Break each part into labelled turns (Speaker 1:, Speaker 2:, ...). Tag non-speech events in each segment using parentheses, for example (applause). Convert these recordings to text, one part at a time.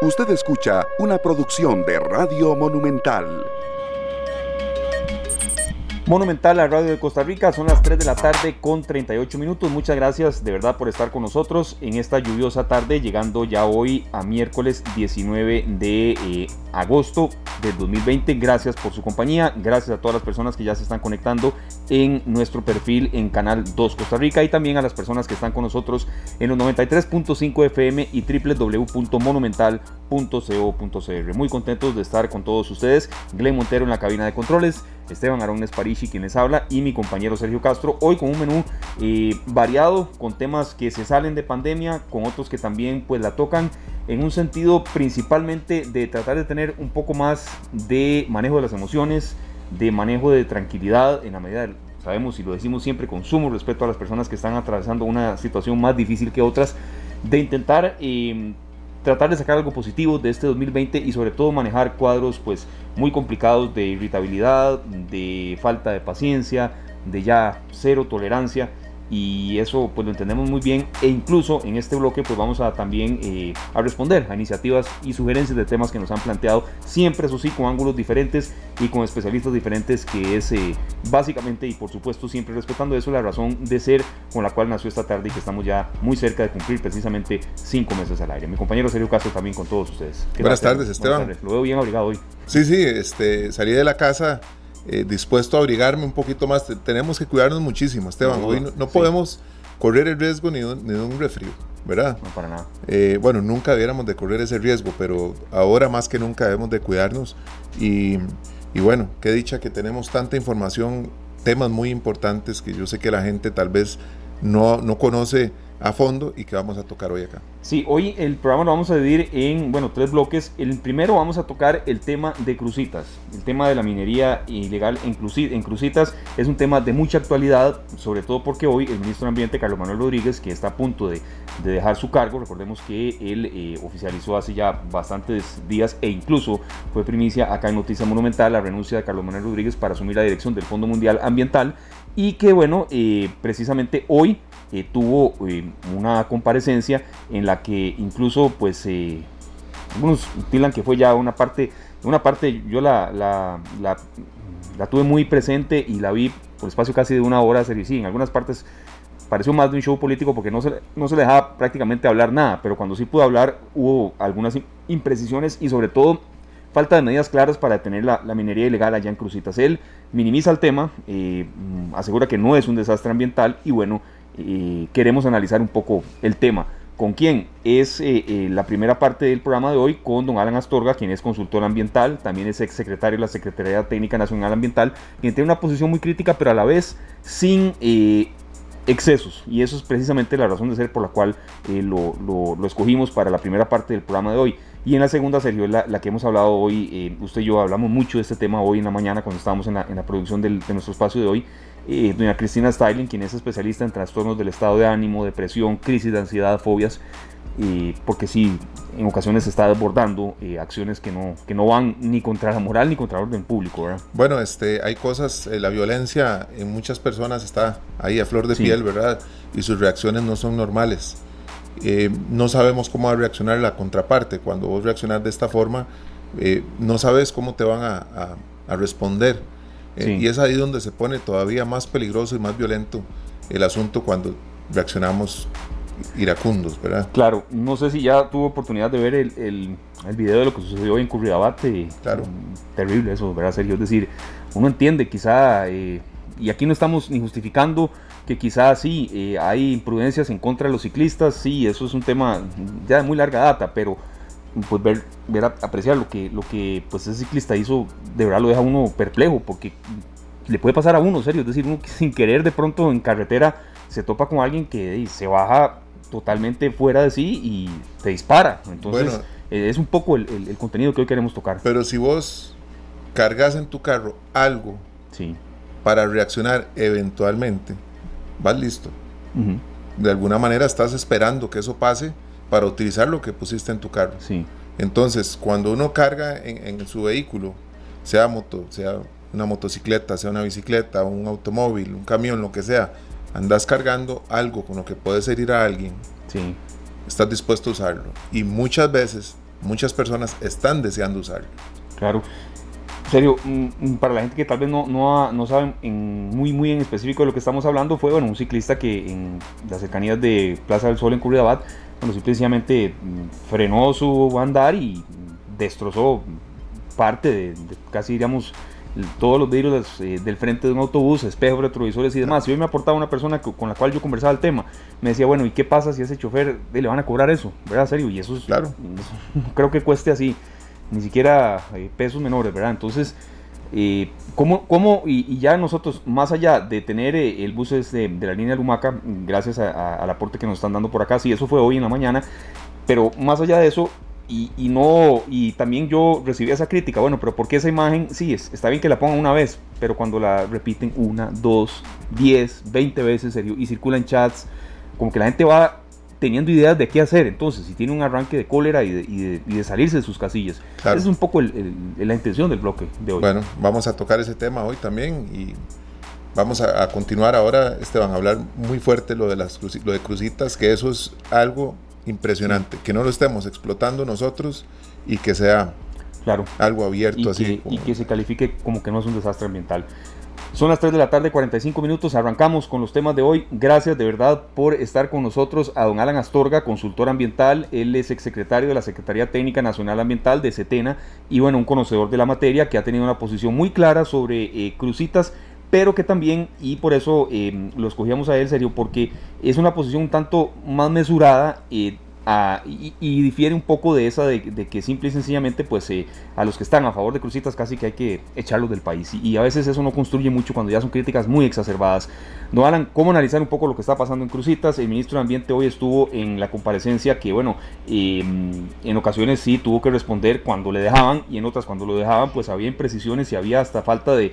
Speaker 1: Usted escucha una producción de Radio Monumental.
Speaker 2: Monumental, la radio de Costa Rica, son las 3 de la tarde con 38 minutos. Muchas gracias de verdad por estar con nosotros en esta lluviosa tarde, llegando ya hoy a miércoles 19 de eh, agosto del 2020. Gracias por su compañía, gracias a todas las personas que ya se están conectando en nuestro perfil en Canal 2 Costa Rica y también a las personas que están con nosotros en los 93.5 FM y www.monumental.co.cr. Muy contentos de estar con todos ustedes. Glenn Montero en la cabina de controles. Esteban Arones Parisi quien les habla y mi compañero Sergio Castro. Hoy con un menú eh, variado, con temas que se salen de pandemia, con otros que también pues la tocan en un sentido principalmente de tratar de tener un poco más de manejo de las emociones, de manejo de tranquilidad en la medida del, sabemos y lo decimos siempre con sumo respeto a las personas que están atravesando una situación más difícil que otras, de intentar eh, tratar de sacar algo positivo de este 2020 y sobre todo manejar cuadros pues muy complicados de irritabilidad, de falta de paciencia, de ya cero tolerancia y eso pues lo entendemos muy bien. E incluso en este bloque pues vamos a también eh, a responder a iniciativas y sugerencias de temas que nos han planteado siempre eso sí con ángulos diferentes y con especialistas diferentes que es eh, básicamente y por supuesto siempre respetando eso la razón de ser con la cual nació esta tarde y que estamos ya muy cerca de cumplir precisamente cinco meses al aire. Mi compañero Sergio Castro también con todos ustedes.
Speaker 3: Buenas tardes Esteban.
Speaker 2: lo veo bien abrigado hoy.
Speaker 3: Sí sí este salí de la casa eh, dispuesto a abrigarme un poquito más. Tenemos que cuidarnos muchísimo, Esteban. Hoy no, podemos correr el riesgo ni de, un refrío, ¿verdad?
Speaker 2: No, para nada.
Speaker 3: Eh, bueno, nunca debiéramos de correr ese riesgo, pero ahora más que nunca debemos de cuidarnos. Y, y bueno, qué dicha que tenemos tanta información, temas muy importantes que yo sé que la gente tal vez no, no conoce a fondo y que vamos a tocar hoy acá.
Speaker 2: Sí, hoy el programa lo vamos a dividir en, bueno, tres bloques. El primero vamos a tocar el tema de crucitas. El tema de la minería ilegal en, crucitas es un tema de mucha actualidad, sobre todo porque hoy el ministro de Ambiente, Carlos Manuel Rodríguez, que está a punto de, dejar su cargo, recordemos que él eh, oficializó hace ya bastantes días e incluso fue primicia acá en Noticia Monumental la renuncia de Carlos Manuel Rodríguez para asumir la dirección del Fondo Mundial Ambiental y que bueno, eh, precisamente hoy eh, tuvo eh, una comparecencia en la que incluso pues algunos utilan que fue ya una parte, una parte yo la, la, la, tuve muy presente y la vi por espacio casi de una hora, sí, en algunas partes pareció más de un show político porque no se, no se le dejaba prácticamente hablar nada, pero cuando sí pudo hablar hubo algunas imprecisiones y sobre todo falta de medidas claras para detener la, minería ilegal allá en Crucitas. Él minimiza el tema, asegura que no es un desastre ambiental y bueno, queremos analizar un poco el tema. ¿Con quién? Es eh, eh, la primera parte del programa de hoy con don Alan Astorga, quien es consultor ambiental, también es ex secretario de la Secretaría Técnica Nacional Ambiental, quien tiene una posición muy crítica, pero a la vez sin eh, excesos. Y eso es precisamente la razón de ser por la cual lo, lo, escogimos para la primera parte del programa de hoy. Y en la segunda, Sergio, la, la que hemos hablado hoy, usted y yo hablamos mucho de este tema hoy en la mañana cuando estábamos en la, en la producción del, de nuestro espacio de hoy, eh, doña Cristina Styling, quien es especialista en trastornos del estado de ánimo, depresión, crisis de ansiedad, fobias, porque sí, en ocasiones se está desbordando eh, acciones que no, que no van ni contra la moral ni contra el orden público. ¿verdad?
Speaker 3: Bueno, este, hay cosas, eh, la violencia en muchas personas está ahí a flor de piel, ¿verdad? Y sus reacciones no son normales. no sabemos cómo va a reaccionar la contraparte. Cuando vos reaccionas de esta forma, no sabes cómo te van a, a responder. Eh, y es ahí donde se pone todavía más peligroso y más violento el asunto cuando reaccionamos iracundos, ¿verdad?
Speaker 2: Claro, no sé si ya tuvo oportunidad de ver el, el, el video de lo que sucedió en Curriabate.
Speaker 3: Claro.
Speaker 2: Terrible eso, ¿verdad? Serio, es decir, uno entiende quizá, eh, y aquí no estamos ni justificando que quizá sí eh, hay imprudencias en contra de los ciclistas, sí, eso es un tema ya de muy larga data, pero pues ver, ver apreciar lo que, lo que pues ese ciclista hizo, de verdad lo deja uno perplejo, porque le puede pasar a uno, serio, es decir, uno sin querer de pronto en carretera se topa con alguien que se baja totalmente fuera de sí y te dispara. Entonces, eh, es un poco el, el, contenido que hoy queremos tocar.
Speaker 3: Pero si vos cargas en tu carro algo
Speaker 2: sí.
Speaker 3: para reaccionar eventualmente, vas listo. De alguna manera estás esperando que eso pase para utilizar lo que pusiste en tu carro.
Speaker 2: Sí.
Speaker 3: Entonces, cuando uno carga en, su vehículo, sea moto, sea una motocicleta, sea una bicicleta, un automóvil, un camión, lo que sea, andas cargando algo con lo que puedes herir a alguien.
Speaker 2: Sí.
Speaker 3: Estás dispuesto a usarlo. Y muchas veces muchas personas están deseando usarlo.
Speaker 2: Claro. En serio, mm, mm, para la gente que tal vez no, no, no sabe en muy, muy en específico de lo que estamos hablando, fue bueno, un ciclista que en las cercanías de Plaza del Sol en Curridabat, bueno, simplemente mm, frenó su andar y destrozó parte de, casi diríamos todos los vidrios eh, del frente de un autobús, espejos, retrovisores y demás. Y hoy me aportaba una persona con la cual yo conversaba el tema, me decía, bueno, ¿y qué pasa si a ese chofer le van a cobrar eso? ¿Verdad? Serio, y eso es,
Speaker 3: claro. (laughs)
Speaker 2: creo que cueste así ni siquiera eh, pesos menores, ¿verdad? Entonces, eh, ¿cómo, y, ya nosotros, más allá de tener eh, el bus de, la línea Lumaca, gracias al aporte que nos están dando por acá, sí, eso fue hoy en la mañana, pero más allá de eso, y, y, no, y también yo recibí esa crítica, bueno, pero ¿por qué esa imagen? Sí, es, está bien que la pongan una vez, pero cuando la repiten una, dos, diez, veinte veces y circula en chats, como que la gente va teniendo ideas de qué hacer. Entonces, si tiene un arranque de cólera y de, salirse de sus casillas. Esa es un poco la intención del bloque de hoy.
Speaker 3: Bueno, vamos a tocar ese tema hoy también y vamos a, continuar ahora, Esteban, a hablar muy fuerte lo de, las lo de crucitas, que eso es algo impresionante, que no lo estemos explotando nosotros y que sea claro. algo abierto así.
Speaker 2: Y que se califique como que no es un desastre ambiental. Son las 3 de la tarde, 45 minutos. Arrancamos con los temas de hoy. Gracias de verdad por estar con nosotros a don Alan Astorga, consultor ambiental. Él es exsecretario de la Secretaría Técnica Nacional Ambiental de CETENA y bueno, un conocedor de la materia que ha tenido una posición muy clara sobre eh, crucitas pero que también, y por eso eh, lo escogíamos a él serio, porque es una posición un tanto más mesurada, eh, y, difiere un poco de esa de, que simple y sencillamente pues eh, a los que están a favor de Crucitas casi que hay que echarlos del país y, a veces eso no construye mucho cuando ya son críticas muy exacerbadas. No Alan, ¿cómo analizar un poco lo que está pasando en Crucitas? El ministro de Ambiente hoy estuvo en la comparecencia que bueno, em, en ocasiones sí tuvo que responder cuando le dejaban y en otras cuando lo dejaban pues había imprecisiones y había hasta falta de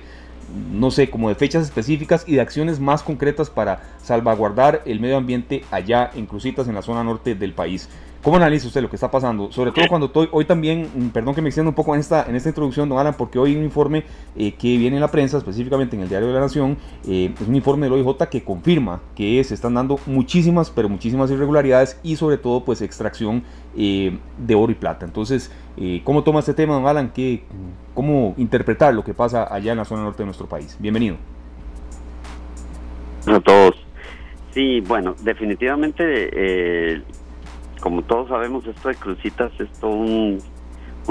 Speaker 2: no sé, como de fechas específicas y de acciones más concretas para salvaguardar el medio ambiente allá en Crucitas, en la zona norte del país. ¿Cómo analiza usted lo que está pasando? Sobre todo cuando estoy, hoy también, mm, perdón que me extienda un poco en esta, en esta introducción, don Alan, porque hoy hay un informe eh, que viene en la prensa, específicamente en el Diario de la Nación, eh, es un informe del OIJ que confirma que se están dando muchísimas, pero muchísimas irregularidades y sobre todo pues extracción eh, de oro y plata. Entonces, ¿cómo toma este tema, don Alan? ¿Qué, ¿Cómo interpretar lo que pasa allá en la zona norte de nuestro país? Bienvenido.
Speaker 4: A todos. Sí, bueno, definitivamente como todos sabemos, esto de crucitas es todo un,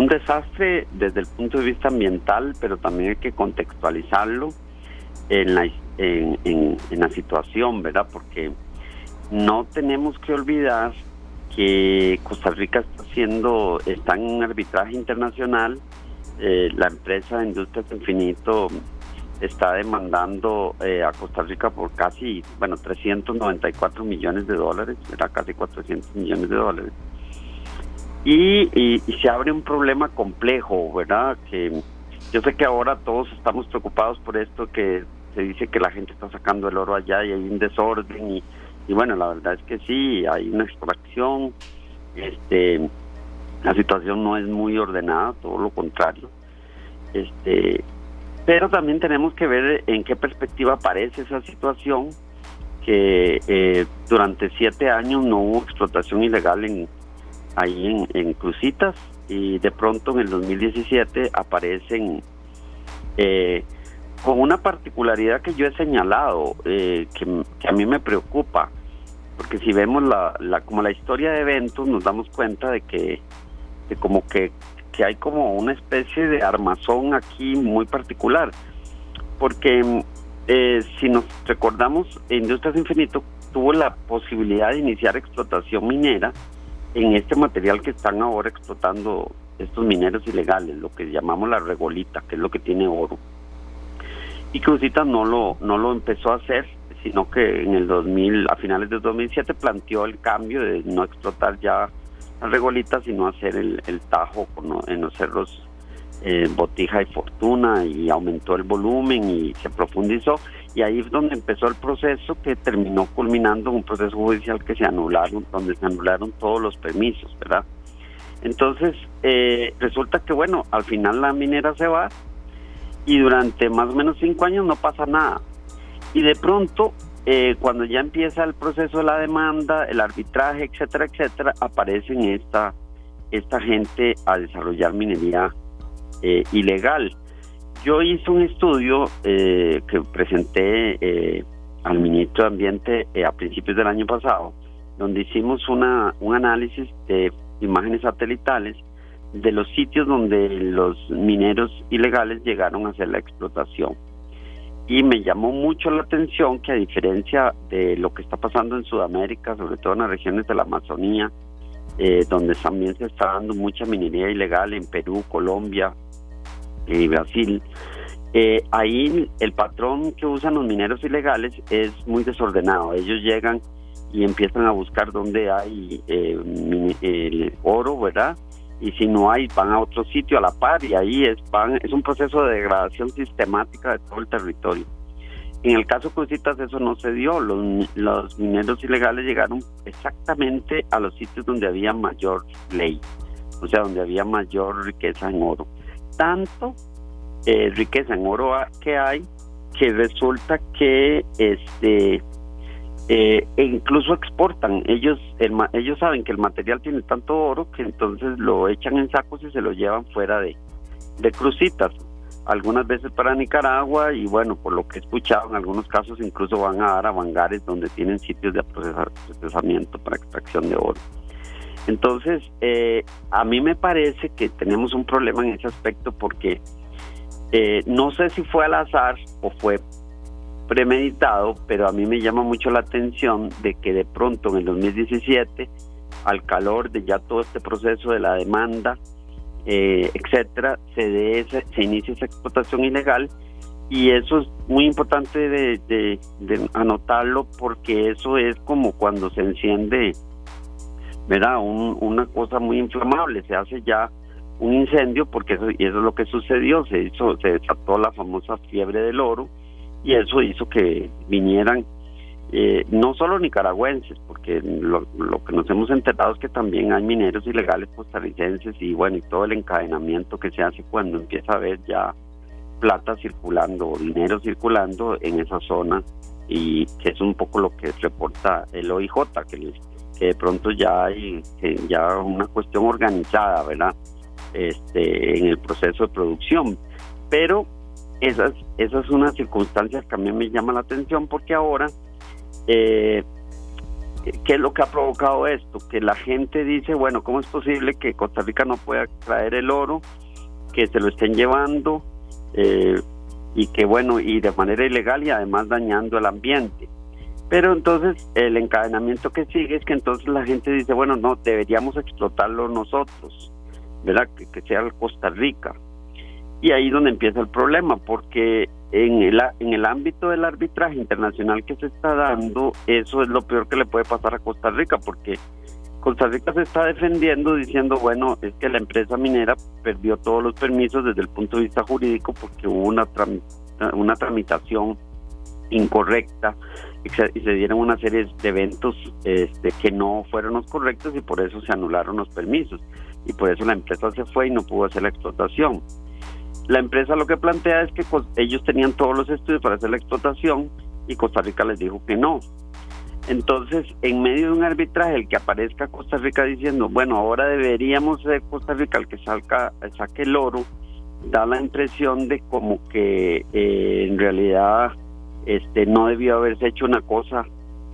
Speaker 4: desastre desde el punto de vista ambiental, pero también hay que contextualizarlo en la, en, la situación, ¿verdad? Porque no tenemos que olvidar que Costa Rica está haciendo, está en un arbitraje internacional, eh, la empresa Industrias Infinito está demandando eh, a Costa Rica por casi, bueno, 394 millones de dólares, era casi 400 millones de dólares. Y, se abre un problema complejo, ¿verdad? Que yo sé que ahora todos estamos preocupados por esto, que se dice que la gente está sacando el oro allá y hay un desorden y, y bueno, la verdad es que sí, hay una extracción, este, la situación no es muy ordenada, todo lo contrario. Este, pero también tenemos que ver en qué perspectiva aparece esa situación, que eh, durante siete años no hubo explotación ilegal en, ahí en, Crucitas y de pronto en el 2017 aparecen eh, con una particularidad que yo he señalado, eh, que, a mí me preocupa, porque si vemos la, la, como la historia de eventos nos damos cuenta de que como que que hay como una especie de armazón aquí muy particular, porque eh, si nos recordamos, Industrias Infinito tuvo la posibilidad de iniciar explotación minera en este material que están ahora explotando estos mineros ilegales, lo que llamamos la regolita, que es lo que tiene oro. Y Cruzita no lo, no lo empezó a hacer, sino que en el 2000, a finales de 2007 planteó el cambio de no explotar ya regolita, sino hacer el, tajo en los cerros eh, Botija y Fortuna y aumentó el volumen y se profundizó y ahí es donde empezó el proceso que terminó culminando un proceso judicial que se anularon, donde se anularon todos los permisos, ¿verdad? Entonces, eh, resulta que, bueno, al final la minera se va y durante más o menos cinco años no pasa nada. Y de pronto eh, cuando ya empieza el proceso de la demanda, el arbitraje, etcétera, etcétera, aparecen esta, esta gente a desarrollar minería eh, ilegal. Yo hice un estudio eh, que presenté al ministro de Ambiente a principios del año pasado, donde hicimos una, un análisis de imágenes satelitales de los sitios donde los mineros ilegales llegaron a hacer la explotación. Y me llamó mucho la atención que a diferencia de lo que está pasando en Sudamérica, sobre todo en las regiones de la Amazonía, eh, donde también se está dando mucha minería ilegal en Perú, Colombia y Brasil, eh, ahí el patrón que usan los mineros ilegales es muy desordenado. Ellos llegan y empiezan a buscar dónde hay eh, oro, ¿verdad? Y si no hay van a otro sitio a la par y ahí es van es un proceso de degradación sistemática de todo el territorio. En el caso Crucitas eso no se dio, los, los mineros ilegales llegaron exactamente a los sitios donde había mayor ley, o sea, donde había mayor riqueza en oro. Tanto eh, riqueza en oro que hay que resulta que este eh, e incluso exportan. Ellos ellos saben que el material tiene tanto oro que entonces lo echan en sacos y se lo llevan fuera de, de crucitas. Algunas veces para Nicaragua y bueno, por lo que he escuchado, en algunos casos incluso van a dar a bangares donde tienen sitios de procesamiento para extracción de oro. Entonces, eh, a mí me parece que tenemos un problema en ese aspecto porque eh, no sé si fue al azar o fue premeditado, pero a mí me llama mucho la atención de que de pronto en el 2017, al calor de ya todo este proceso de la demanda, eh, etcétera, se, de se inicia esa explotación ilegal. Y eso es muy importante de, anotarlo porque eso es como cuando se enciende, ¿verdad? una cosa muy inflamable, se hace ya un incendio porque eso, y eso es lo que sucedió, se hizo, se desató la famosa fiebre del oro y eso hizo que vinieran eh, no solo nicaragüenses, porque lo, que nos hemos enterado es que también hay mineros ilegales costarricenses y bueno, y todo el encadenamiento que se hace cuando empieza a haber ya plata circulando o dinero circulando en esa zona y que es un poco lo que reporta el OIJ, que, que de pronto ya hay ya una cuestión organizada, ¿verdad? Este, en el proceso de producción. Pero esas, esas son unas circunstancias que a mí me llaman la atención porque ahora, eh, ¿qué es lo que ha provocado esto? Que la gente dice, bueno, ¿cómo es posible que Costa Rica no pueda traer el oro, que se lo estén llevando eh, y que, bueno, y de manera ilegal y además dañando el ambiente? Pero entonces el encadenamiento que sigue es que entonces la gente dice, bueno, no, deberíamos explotarlo nosotros, ¿verdad? Que, que sea Costa Rica. Y ahí donde empieza el problema, porque en el, en el ámbito del arbitraje internacional que se está dando, eso es lo peor que le puede pasar a Costa Rica, porque Costa Rica se está defendiendo diciendo, bueno, es que la empresa minera perdió todos los permisos desde el punto de vista jurídico porque hubo una, una tramitación incorrecta y se, dieron una serie de eventos este, que no fueron los correctos y por eso se anularon los permisos y por eso la empresa se fue y no pudo hacer la explotación. La empresa lo que plantea es que ellos tenían todos los estudios para hacer la explotación y Costa Rica les dijo que no. Entonces, en medio de un arbitraje, el que aparezca Costa Rica diciendo, bueno, ahora deberíamos ser Costa Rica el que salga, saque el oro, da la impresión de como que eh, en realidad este no debió haberse hecho una cosa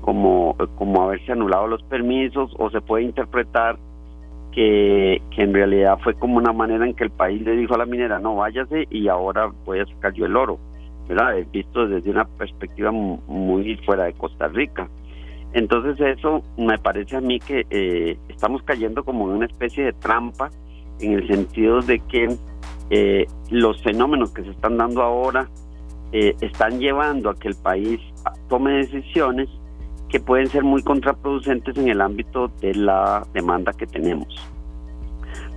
Speaker 4: como, como haberse anulado los permisos o se puede interpretar que, en realidad fue como una manera en que el país le dijo a la minera, no váyase y ahora voy a sacar yo el oro, ¿verdad? Visto desde una perspectiva muy fuera de Costa Rica. Entonces eso me parece a mí que eh, estamos cayendo como en una especie de trampa en el sentido de que eh, los fenómenos que se están dando ahora eh, están llevando a que el país tome decisiones que pueden ser muy contraproducentes en el ámbito de la demanda que tenemos.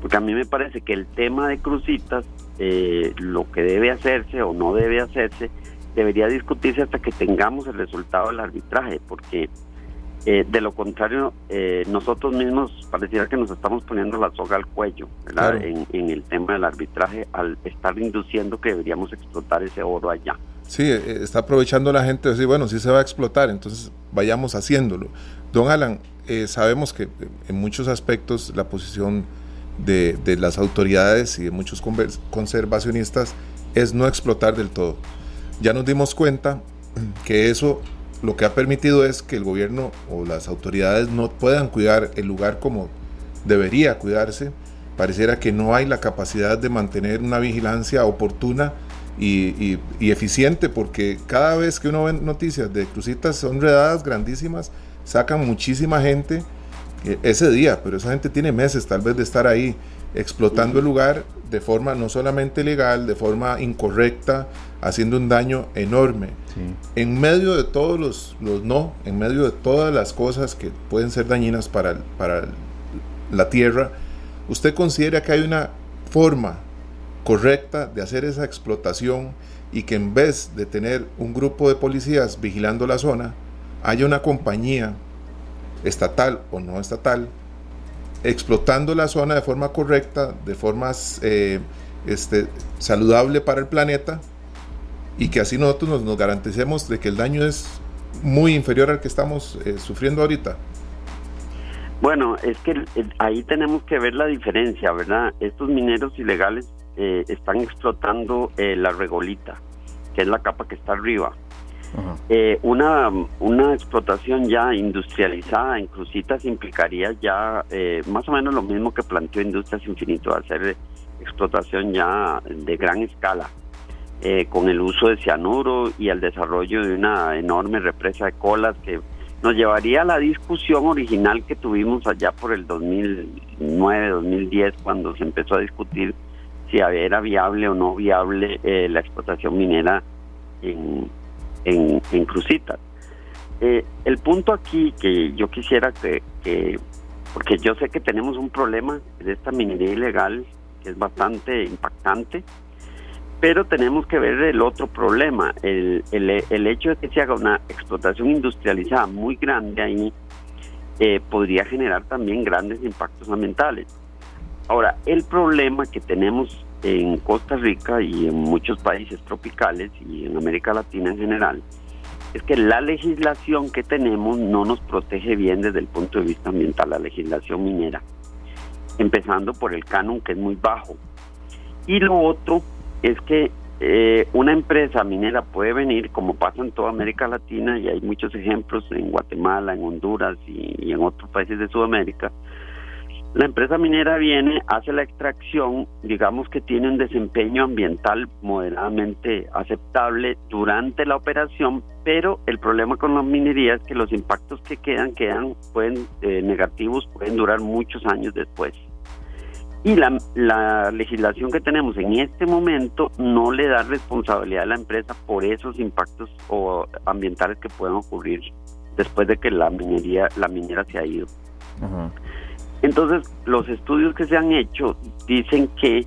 Speaker 4: Porque a mí me parece que el tema de crucitas, eh, lo que debe hacerse o no debe hacerse, debería discutirse hasta que tengamos el resultado del arbitraje, porque eh, de lo contrario, eh, nosotros mismos pareciera que nos estamos poniendo la soga al cuello En, en el tema del arbitraje al estar induciendo que deberíamos explotar ese oro allá.
Speaker 3: Sí, eh, está aprovechando la gente de decir, bueno, sí se va a explotar, entonces vayamos haciéndolo. Don Alan, eh, sabemos que en muchos aspectos la posición de, de las autoridades y de muchos conservacionistas es no explotar del todo. Ya nos dimos cuenta que eso lo que ha permitido es que el gobierno o las autoridades no puedan cuidar el lugar como debería cuidarse. Pareciera que no hay la capacidad de mantener una vigilancia oportuna y, eficiente porque cada vez que uno ve noticias de crucitas son redadas grandísimas, sacan muchísima gente eh, ese día, pero esa gente tiene meses tal vez de estar ahí explotando el lugar de forma no solamente legal, de forma incorrecta, haciendo un daño enorme. En medio de todos los, los, no, en medio de todas las cosas que pueden ser dañinas para, para la tierra, ¿usted considera que hay una forma correcta de hacer esa explotación y que en vez de tener un grupo de policías vigilando la zona, haya una compañía estatal o no estatal explotando la zona de forma correcta, de forma eh, este, saludable para el planeta y que así nosotros nos, nos, garanticemos de que el daño es muy inferior al que estamos eh, sufriendo ahorita.
Speaker 4: Bueno, es que ahí tenemos que ver la diferencia, ¿verdad? Estos mineros ilegales eh, están explotando la regolita, que es la capa que está arriba. Eh, una, una explotación ya industrializada en Crucitas implicaría ya eh, más o menos lo mismo que planteó Industrias Infinito, hacer explotación ya de gran escala, eh, con el uso de cianuro y el desarrollo de una enorme represa de colas que nos llevaría a la discusión original que tuvimos allá por el 2009-2010 cuando se empezó a discutir si era viable o no viable la explotación minera en, en, en Crucitas. Eh, el punto aquí que yo quisiera que, porque yo sé que tenemos un problema de esta minería ilegal que es bastante impactante, pero tenemos que ver el otro problema, el, el, hecho de que se haga una explotación industrializada muy grande ahí eh, podría generar también grandes impactos ambientales. Ahora, el problema que tenemos en Costa Rica y en muchos países tropicales y en América Latina en general, es que la legislación que tenemos no nos protege bien desde el punto de vista ambiental, la legislación minera, empezando por el canon que es muy bajo. Y lo otro es que eh, una empresa minera puede venir, como pasa en toda América Latina, y hay muchos ejemplos en Guatemala, en Honduras y en otros países de Sudamérica, la empresa minera viene, hace la extracción, digamos que tiene un desempeño ambiental moderadamente aceptable durante la operación, pero el problema con la minería es que los impactos que quedan, quedan pueden eh, negativos, pueden durar muchos años después. Y la, la legislación que tenemos en este momento no le da responsabilidad a la empresa por esos impactos o ambientales que puedan ocurrir después de que la minería, la minera se ha ido. Entonces, los estudios que se han hecho dicen que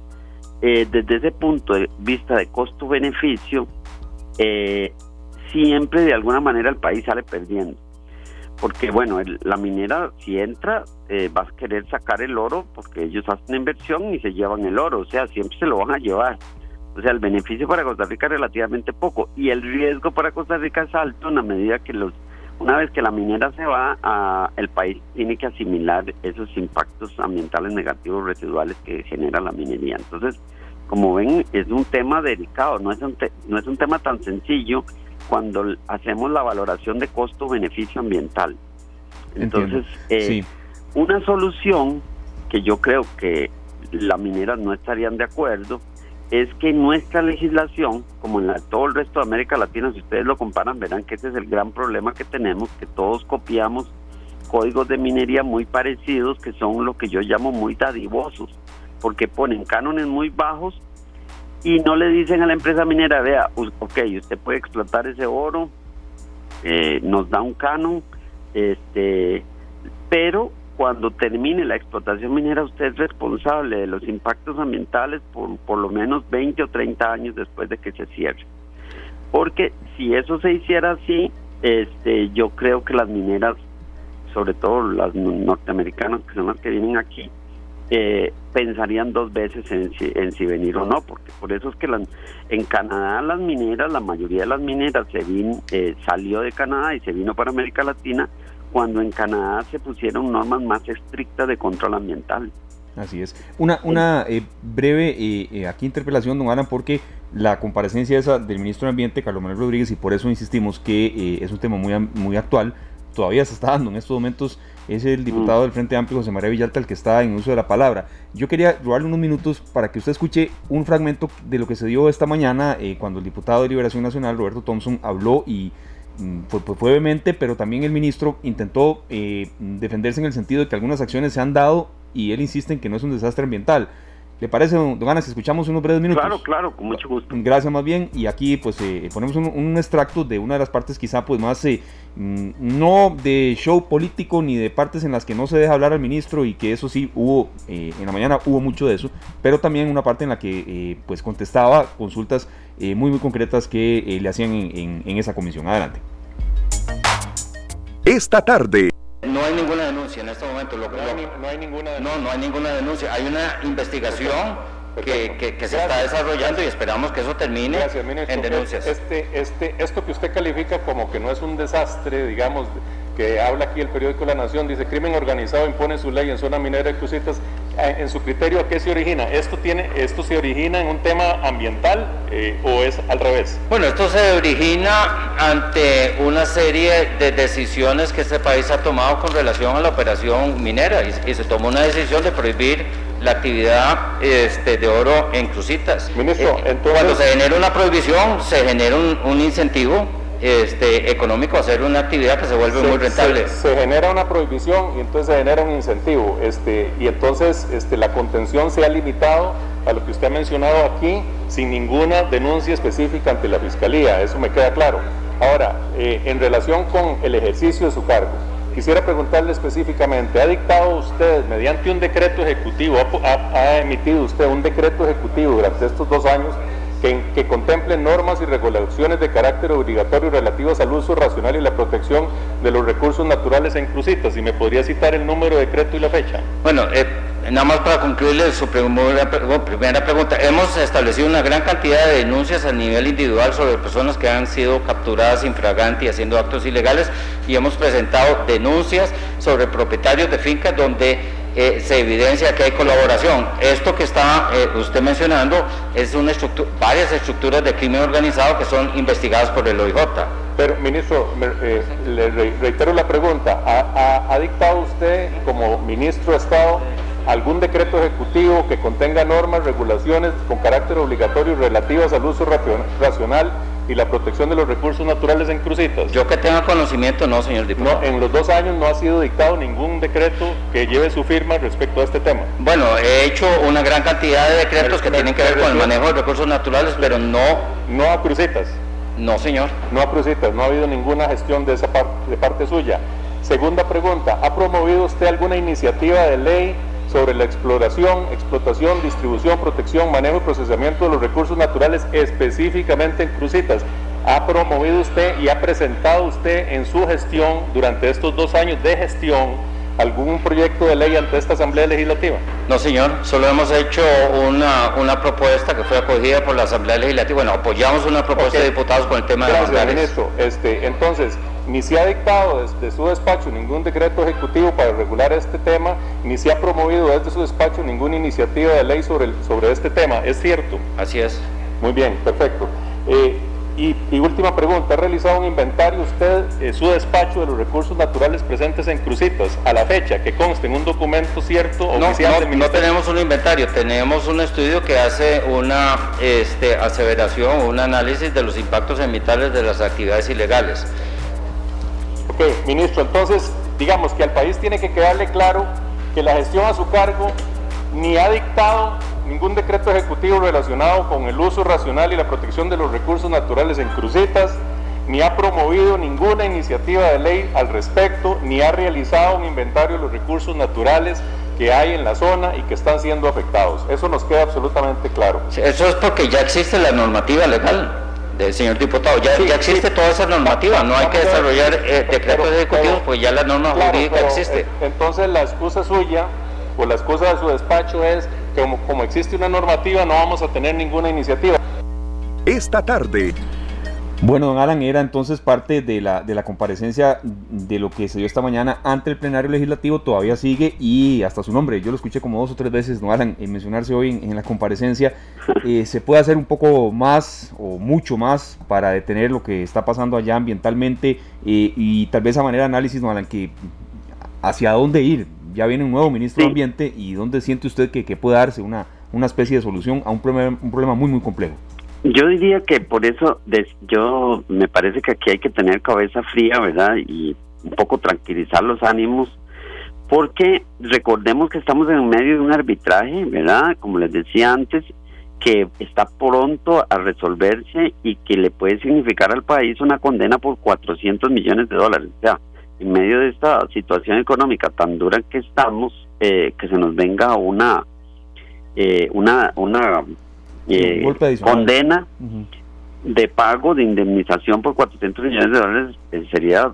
Speaker 4: eh, desde ese punto de vista de costo-beneficio, eh, siempre de alguna manera el país sale perdiendo. Porque, bueno, la minera, si entra, eh, va a querer sacar el oro porque ellos hacen inversión y se llevan el oro, o sea, siempre se lo van a llevar. O sea, el beneficio para Costa Rica es relativamente poco y el riesgo para Costa Rica es alto en la medida que los una vez que la minera se va, a, el país tiene que asimilar esos impactos ambientales negativos residuales que genera la minería. Entonces, como ven, es un tema delicado, no es un, no es un tema tan sencillo cuando hacemos la valoración de costo-beneficio ambiental. Entonces, eh, una solución que yo creo que las mineras no estarían de acuerdo es que nuestra legislación, como en todo el resto de América Latina, si ustedes lo comparan, verán que ese es el gran problema que tenemos, que todos copiamos códigos de minería muy parecidos, que son lo que yo llamo muy dadivosos, porque ponen cánones muy bajos y no le dicen a la empresa minera, vea, ok, usted puede explotar ese oro, eh, nos da un canon, este, pero cuando termine la explotación minera usted es responsable de los impactos ambientales por por lo menos 20 o 30 años después de que se cierre. Porque si eso se hiciera así, este yo creo que las mineras, sobre todo las norteamericanas que son las que vienen aquí, eh, pensarían dos veces en si, en si venir o no, porque por eso es que en Canadá las mineras, la mayoría de las mineras se vin, eh, salió de Canadá y se vino para América Latina cuando en Canadá se pusieron normas más estrictas de control ambiental.
Speaker 2: Así es. Una, una eh, breve eh, eh, aquí interpelación, don Alan, porque la comparecencia esa del ministro de Ambiente, Carlos Manuel Rodríguez, y por eso insistimos que es un tema muy, muy actual, todavía se está dando en estos momentos, es el diputado del Frente Amplio, José María Villalta, el que está en uso de la palabra. Yo quería robarle unos minutos para que usted escuche un fragmento de lo que se dio esta mañana cuando el diputado de Liberación Nacional, Roberto Thompson, habló y mm, fue, fue, vehemente, pero también el ministro intentó defenderse en el sentido de que algunas acciones se han dado y él insiste en que no es un desastre ambiental. ¿Le parece, don Ana, si escuchamos unos breves minutos?
Speaker 4: Claro, claro, con mucho gusto.
Speaker 2: Gracias más bien. Y aquí pues eh, ponemos un, extracto de una de las partes quizá pues más, eh, mm, no de show político ni de partes en las que no se deja hablar al ministro y que eso sí hubo, eh, en la mañana hubo mucho de eso, pero también una parte en la que pues contestaba consultas muy muy concretas que le hacían en, en esa comisión. Adelante.
Speaker 1: Esta tarde
Speaker 5: no hay ninguna denuncia en este momento.
Speaker 6: no, hay, ninguna denuncia.
Speaker 5: No, no hay ninguna denuncia. Hay una investigación que, que, se está desarrollando y esperamos que eso termine en denuncias.
Speaker 6: Este, este, esto que usted califica como que no es un desastre, digamos, que habla aquí el periódico La Nación, dice crimen organizado impone su ley en zona minera de Crucitas. En su criterio, ¿a qué se origina? ¿Esto, tiene, esto se origina en un tema ambiental eh, o es al revés?
Speaker 5: Bueno, esto se origina ante una serie de decisiones que este país ha tomado con relación a la operación minera y, se tomó una decisión de prohibir la actividad este, de oro en Crucitas.
Speaker 6: Ministro,
Speaker 5: eh, Cuando se genera una prohibición, se genera un incentivo este, económico hacer una actividad que se vuelve muy rentable.
Speaker 6: Se, genera una prohibición y entonces se genera un incentivo. Este, y entonces este, la contención se ha limitado a lo que usted ha mencionado aquí sin ninguna denuncia específica ante la Fiscalía. Eso me queda claro. Ahora, eh, en relación con el ejercicio de su cargo, quisiera preguntarle específicamente, ¿ha dictado usted, mediante un decreto ejecutivo, ha emitido usted un decreto ejecutivo durante estos dos años que, que contemplen normas y regulaciones de carácter obligatorio relativas al uso racional y la protección de los recursos naturales en Crucitas. ¿Y me podría citar el número de decreto y la fecha?
Speaker 5: Bueno, eh, nada más para concluirle su primera, primera pregunta. Hemos establecido una gran cantidad de denuncias a nivel individual sobre personas que han sido capturadas infraganti y haciendo actos ilegales y hemos presentado denuncias sobre propietarios de fincas donde eh, se evidencia que hay colaboración. Esto que está eh, usted mencionando es una estructura, varias estructuras de crimen organizado que son investigadas por el OIJ.
Speaker 6: Pero, ministro, eh, le reitero la pregunta. ¿Ha, dictado usted, como ministro de Estado, algún decreto ejecutivo que contenga normas, regulaciones con carácter obligatorio relativas al uso racional y la protección de los recursos naturales en Crucitas?
Speaker 5: Yo que tenga conocimiento, no, señor diputado.
Speaker 6: en los dos años no ha sido dictado ningún decreto que lleve su firma respecto a este tema.
Speaker 5: Bueno, he hecho una gran cantidad de decretos que tienen que ver con el manejo de recursos naturales, pero no...
Speaker 6: No a Crucitas.
Speaker 5: No, señor.
Speaker 6: No a Crucitas, no ha habido ninguna gestión de esa parte, de parte suya. Segunda pregunta, ¿ha promovido usted alguna iniciativa de ley sobre la exploración, explotación, distribución, protección, manejo y procesamiento de los recursos naturales específicamente en Crucitas. ¿Ha promovido usted y ha presentado usted en su gestión durante estos dos años de gestión algún proyecto de ley ante esta Asamblea Legislativa?
Speaker 5: No, señor, solo hemos hecho una, una propuesta que fue acogida por la Asamblea Legislativa. Bueno, apoyamos una propuesta de diputados con el tema
Speaker 6: Gracias,
Speaker 5: de
Speaker 6: los ministro. Este, entonces, ni se ha dictado desde su despacho ningún decreto ejecutivo para regular este tema, ni se ha promovido desde su despacho ninguna iniciativa de ley sobre, sobre este tema. ¿Es cierto?
Speaker 5: Así es.
Speaker 6: Muy bien, perfecto. Eh, y, última pregunta, ¿ha realizado un inventario usted, eh, su despacho de los recursos naturales presentes en Crucitas, a la fecha, que conste en un documento cierto
Speaker 5: no, oficial no, no tenemos un inventario, tenemos un estudio que hace una este, aseveración, un análisis de los impactos ambientales de las actividades ilegales.
Speaker 6: Ok, ministro, entonces digamos que al país tiene que quedarle claro que la gestión a su cargo ni ha dictado ningún decreto ejecutivo relacionado con el uso racional y la protección de los recursos naturales en crucetas, ni ha promovido ninguna iniciativa de ley al respecto, ni ha realizado un inventario de los recursos naturales que hay en la zona y que están siendo afectados. Eso nos queda absolutamente claro.
Speaker 5: Eso es porque ya existe la normativa legal del señor diputado. Ya, ya existe toda esa normativa, no hay que desarrollar eh, decretos ejecutivos, pues ya la norma jurídica existe.
Speaker 6: Entonces la excusa suya o la excusa de su despacho es que como, como existe una normativa no vamos a tener ninguna iniciativa.
Speaker 1: Esta tarde
Speaker 2: Bueno, don Alan, era entonces parte de la, de la comparecencia de lo que se dio esta mañana ante el plenario legislativo, todavía sigue y hasta su nombre, yo lo escuché como dos o tres veces, don Alan, en mencionarse hoy en, la comparecencia, eh, ¿se puede hacer un poco más o mucho más para detener lo que está pasando allá ambientalmente eh, y tal vez a manera de análisis, don Alan, que hacia dónde ir? Ya viene un nuevo ministro de Ambiente y dónde siente usted que, que puede darse una, una especie de solución a un problema, un problema muy, muy complejo.
Speaker 4: Yo diría que por eso yo me parece que aquí hay que tener cabeza fría, ¿verdad? Y un poco tranquilizar los ánimos, porque recordemos que estamos en medio de un arbitraje, ¿verdad? Como les decía antes, que está pronto a resolverse y que le puede significar al país una condena por 400 millones de dólares. O sea, en medio de esta situación económica tan dura que estamos, eh, que se nos venga una, eh, una, una eh, condena de pago de indemnización por 400 millones de dólares eh, sería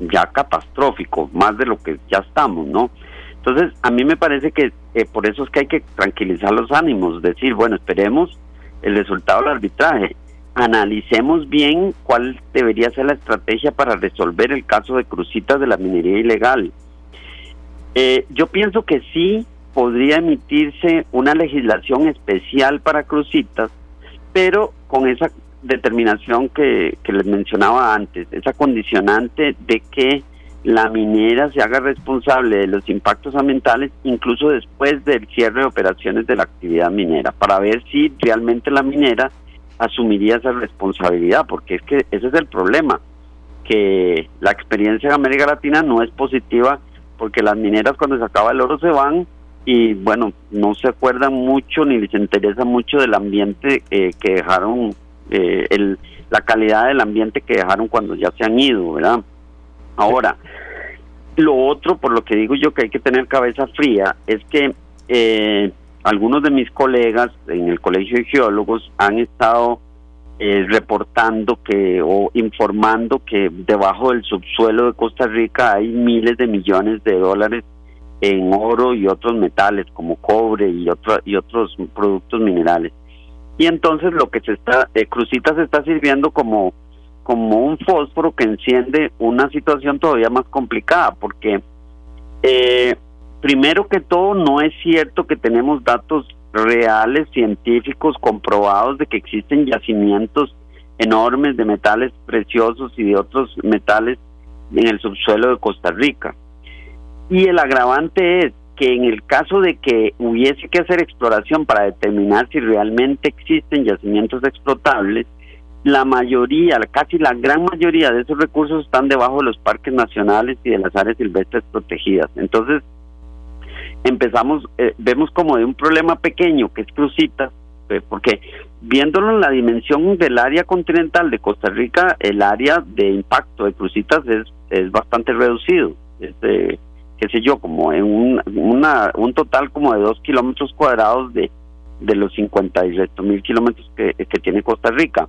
Speaker 4: ya catastrófico, más de lo que ya estamos, ¿no? Entonces, a mí me parece que eh, por eso es que hay que tranquilizar los ánimos, decir, bueno, esperemos el resultado del arbitraje, analicemos bien cuál debería ser la estrategia para resolver el caso de crucitas de la minería ilegal. yo pienso que sí podría emitirse una legislación especial para crucitas, pero con esa determinación que, les mencionaba antes, esa condicionante de que la minera se haga responsable de los impactos ambientales incluso después del cierre de operaciones de la actividad minera, para ver si realmente la minera asumiría esa responsabilidad, porque es que ese es el problema, que la experiencia en América Latina no es positiva porque las mineras cuando se acaba el oro se van y bueno, no se acuerdan mucho ni les interesa mucho del ambiente eh, que dejaron, eh, el, la calidad del ambiente que dejaron cuando ya se han ido, ¿verdad? Ahora, lo otro, por lo que digo yo que hay que tener cabeza fría, es que eh, algunos de mis colegas en el Colegio de Geólogos han estado reportando que o informando que debajo del subsuelo de Costa Rica hay miles de millones de dólares en oro y otros metales como cobre y, otro, y otros productos minerales. Y entonces lo que se está, eh, Crucita se está sirviendo como, como un fósforo que enciende una situación todavía más complicada, porque eh, primero que todo no es cierto que tenemos datos reales, científicos, comprobados de que existen yacimientos enormes de metales preciosos y de otros metales en el subsuelo de Costa Rica. Y el agravante es que en el caso de que hubiese que hacer exploración para determinar si realmente existen yacimientos explotables, la mayoría, casi la gran mayoría de esos recursos están debajo de los parques nacionales y de las áreas silvestres protegidas. Entonces, empezamos, eh, vemos como de un problema pequeño que es Crucita, eh, porque viéndolo en la dimensión del área continental de Costa Rica, el área de impacto de Crucitas es, es bastante reducido. Este, qué sé yo, como en un, una, un total como de dos kilómetros cuadrados de, de los 58 mil kilómetros que, tiene Costa Rica.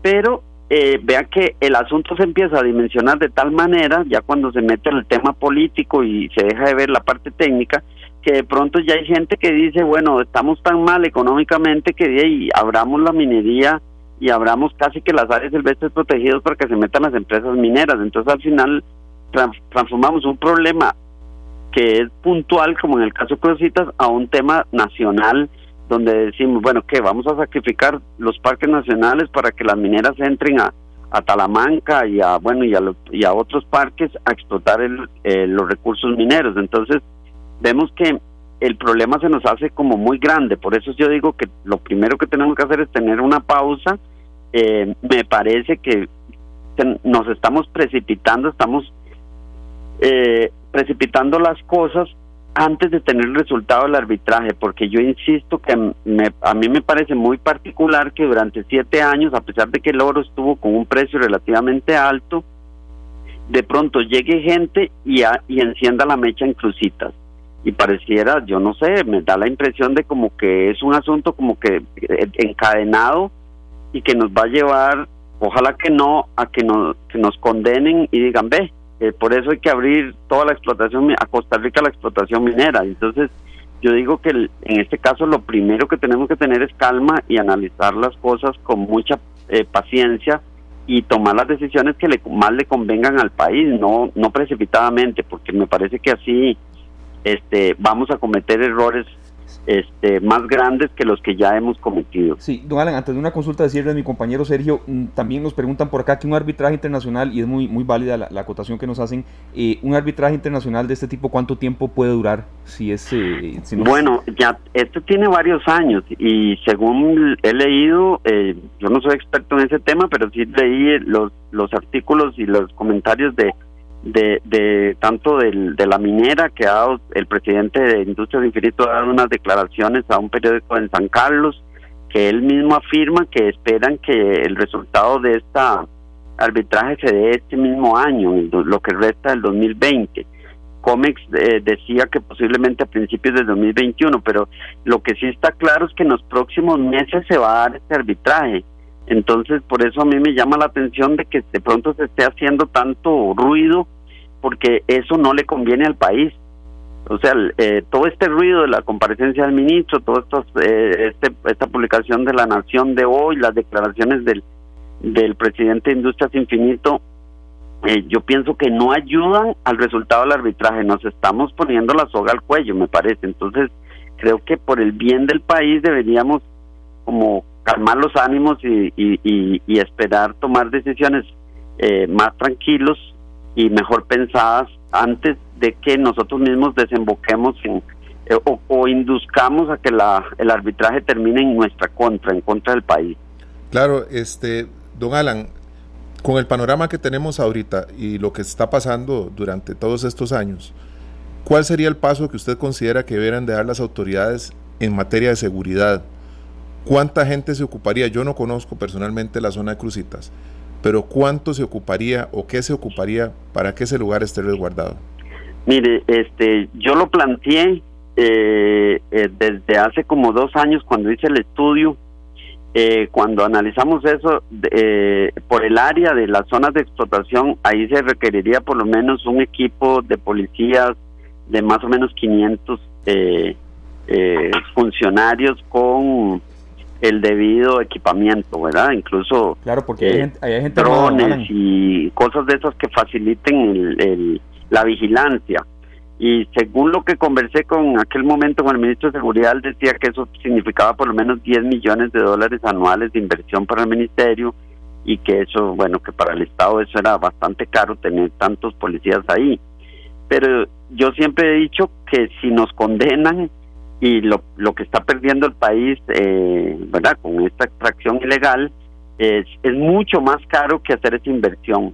Speaker 4: Pero eh, vea que el asunto se empieza a dimensionar de tal manera, ya cuando se mete el tema político y se deja de ver la parte técnica, que de pronto ya hay gente que dice, bueno, estamos tan mal económicamente que abramos la minería y abramos casi que las áreas silvestres protegidas para que se metan las empresas mineras. Entonces al final transformamos un problema que es puntual, como en el caso de Crucitas, a un tema nacional donde decimos, bueno, que vamos a sacrificar los parques nacionales para que las mineras entren a, a Talamanca y a bueno y a, y a otros parques a explotar el, los recursos mineros. Entonces, vemos que el problema se nos hace como muy grande, por eso yo digo que lo primero que tenemos que hacer es tener una pausa. Eh, me parece que nos estamos precipitando, estamos eh, precipitando las cosas antes de tener el resultado del arbitraje, porque yo insisto que a mí me parece muy particular que durante siete años, a pesar de que el oro estuvo con un precio relativamente alto, de pronto llegue gente y, y encienda la mecha en crucitas. Y pareciera, yo no sé, me da la impresión de como que es un asunto como que eh, encadenado y que nos va a llevar, ojalá que no, a que, nos que nos condenen y digan, ve, eh, por eso hay que abrir toda la explotación, a Costa Rica la explotación minera. Entonces, yo digo que en este caso lo primero que tenemos que tener es calma y analizar las cosas con mucha eh, paciencia y tomar las decisiones que le, más le convengan al país, no no precipitadamente, porque me parece que así este vamos a cometer errores este, más grandes que los que ya hemos cometido.
Speaker 2: Sí, don Alan, antes de una consulta de cierre de mi compañero Sergio, mm, también nos preguntan por acá que un arbitraje internacional, y es muy, muy válida la, acotación que nos hacen, eh, un arbitraje internacional de este tipo, ¿cuánto tiempo puede durar? Si es,
Speaker 4: eh, Bueno, ya, esto tiene varios años y según he leído, eh, yo no soy experto en ese tema, pero sí leí los, los artículos y los comentarios de de, de tanto del, de la minera que ha dado el presidente de Industrias Infinito ha dado unas declaraciones a un periódico en San Carlos que él mismo afirma que esperan que el resultado de esta arbitraje se dé este mismo año, lo que resta del 2020. COMEX eh, decía que posiblemente a principios del 2021, pero lo que sí está claro es que en los próximos meses se va a dar este arbitraje. Entonces, por eso a mí me llama la atención de que de pronto se esté haciendo tanto ruido, porque eso no le conviene al país. O sea, eh, todo este ruido de la comparecencia del ministro, esto, eh, este, esta publicación de la Nación de hoy, las declaraciones del, del presidente de Industrias Infinito, eh, yo pienso que no ayudan al resultado del arbitraje. Nos estamos poniendo la soga al cuello, me parece. Entonces, creo que por el bien del país deberíamos como calmar los ánimos y, esperar tomar decisiones eh, más tranquilos y mejor pensadas antes de que nosotros mismos desemboquemos en, eh, o, induzcamos a que la, el arbitraje termine en nuestra contra, en contra del país.
Speaker 3: Claro, este, don Alan, con el panorama que tenemos ahorita y lo que está pasando durante todos estos años, ¿cuál sería el paso que usted considera que deberían de dar las autoridades en materia de seguridad? ¿Cuánta gente se ocuparía? Yo no conozco personalmente la zona de Crucitas, pero ¿cuánto se ocuparía o qué se ocuparía para que ese lugar esté resguardado?
Speaker 4: Mire, este, yo lo planteé eh, eh, desde hace como dos años cuando hice el estudio. Eh, cuando analizamos eso por el área de las zonas de explotación, ahí se requeriría por lo menos un equipo de policías de más o menos 500 funcionarios con el debido equipamiento, ¿verdad? Incluso
Speaker 2: claro, porque hay,
Speaker 4: eh, gente drones y cosas de esas que faciliten el, la vigilancia. Y según lo que conversé con aquel momento con el ministro de Seguridad, él decía que eso significaba por lo menos 10 millones de dólares anuales de inversión para el ministerio y que eso, bueno, que para el Estado eso era bastante caro tener tantos policías ahí. Pero yo siempre he dicho que si nos condenan y lo, lo que está perdiendo el país, eh, ¿verdad? Con esta extracción ilegal, es, es mucho más caro que hacer esa inversión.